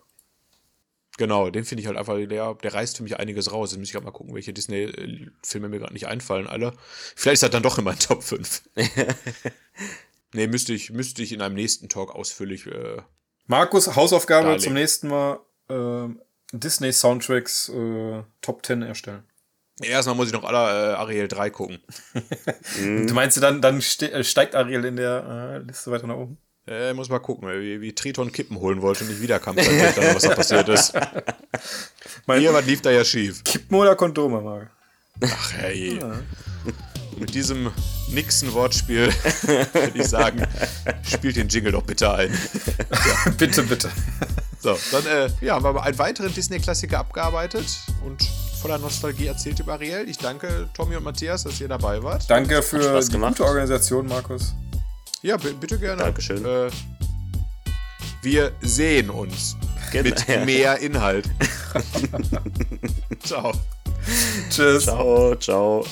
Genau, den finde ich halt einfach, der, der reißt für mich einiges raus. Jetzt muss ich auch mal gucken, welche Disney-Filme mir gerade nicht einfallen, alle. Vielleicht ist er dann doch in meinen Top 5. nee, müsste ich, müsste ich in einem nächsten Talk ausführlich. Äh, Markus, Hausaufgabe darlegen. zum nächsten Mal äh, Disney-Soundtracks äh, Top 10 erstellen. Erstmal muss ich noch alle äh, Ariel 3 gucken. du meinst, dann, dann äh, steigt Ariel in der äh, Liste weiter nach oben? Äh, muss mal gucken, wie, wie Triton Kippen holen wollte und nicht wiederkam, dann, was da passiert ist. Mein Hier, was lief da ja schief? Kippen oder Kondome, Marc? Ach, hey. Ja. Mit diesem Nixon-Wortspiel würde ich sagen, spielt den Jingle doch bitte ein. Ja. bitte, bitte. So, dann äh, ja, haben wir einen weiteren Disney-Klassiker abgearbeitet und voller Nostalgie erzählt über Ariel. Ich danke Tommy und Matthias, dass ihr dabei wart. Danke für die gute Organisation, Markus. Ja, bitte gerne. Dankeschön. Äh, wir sehen uns genau, mit mehr Inhalt. ciao. Tschüss. Ciao, ciao.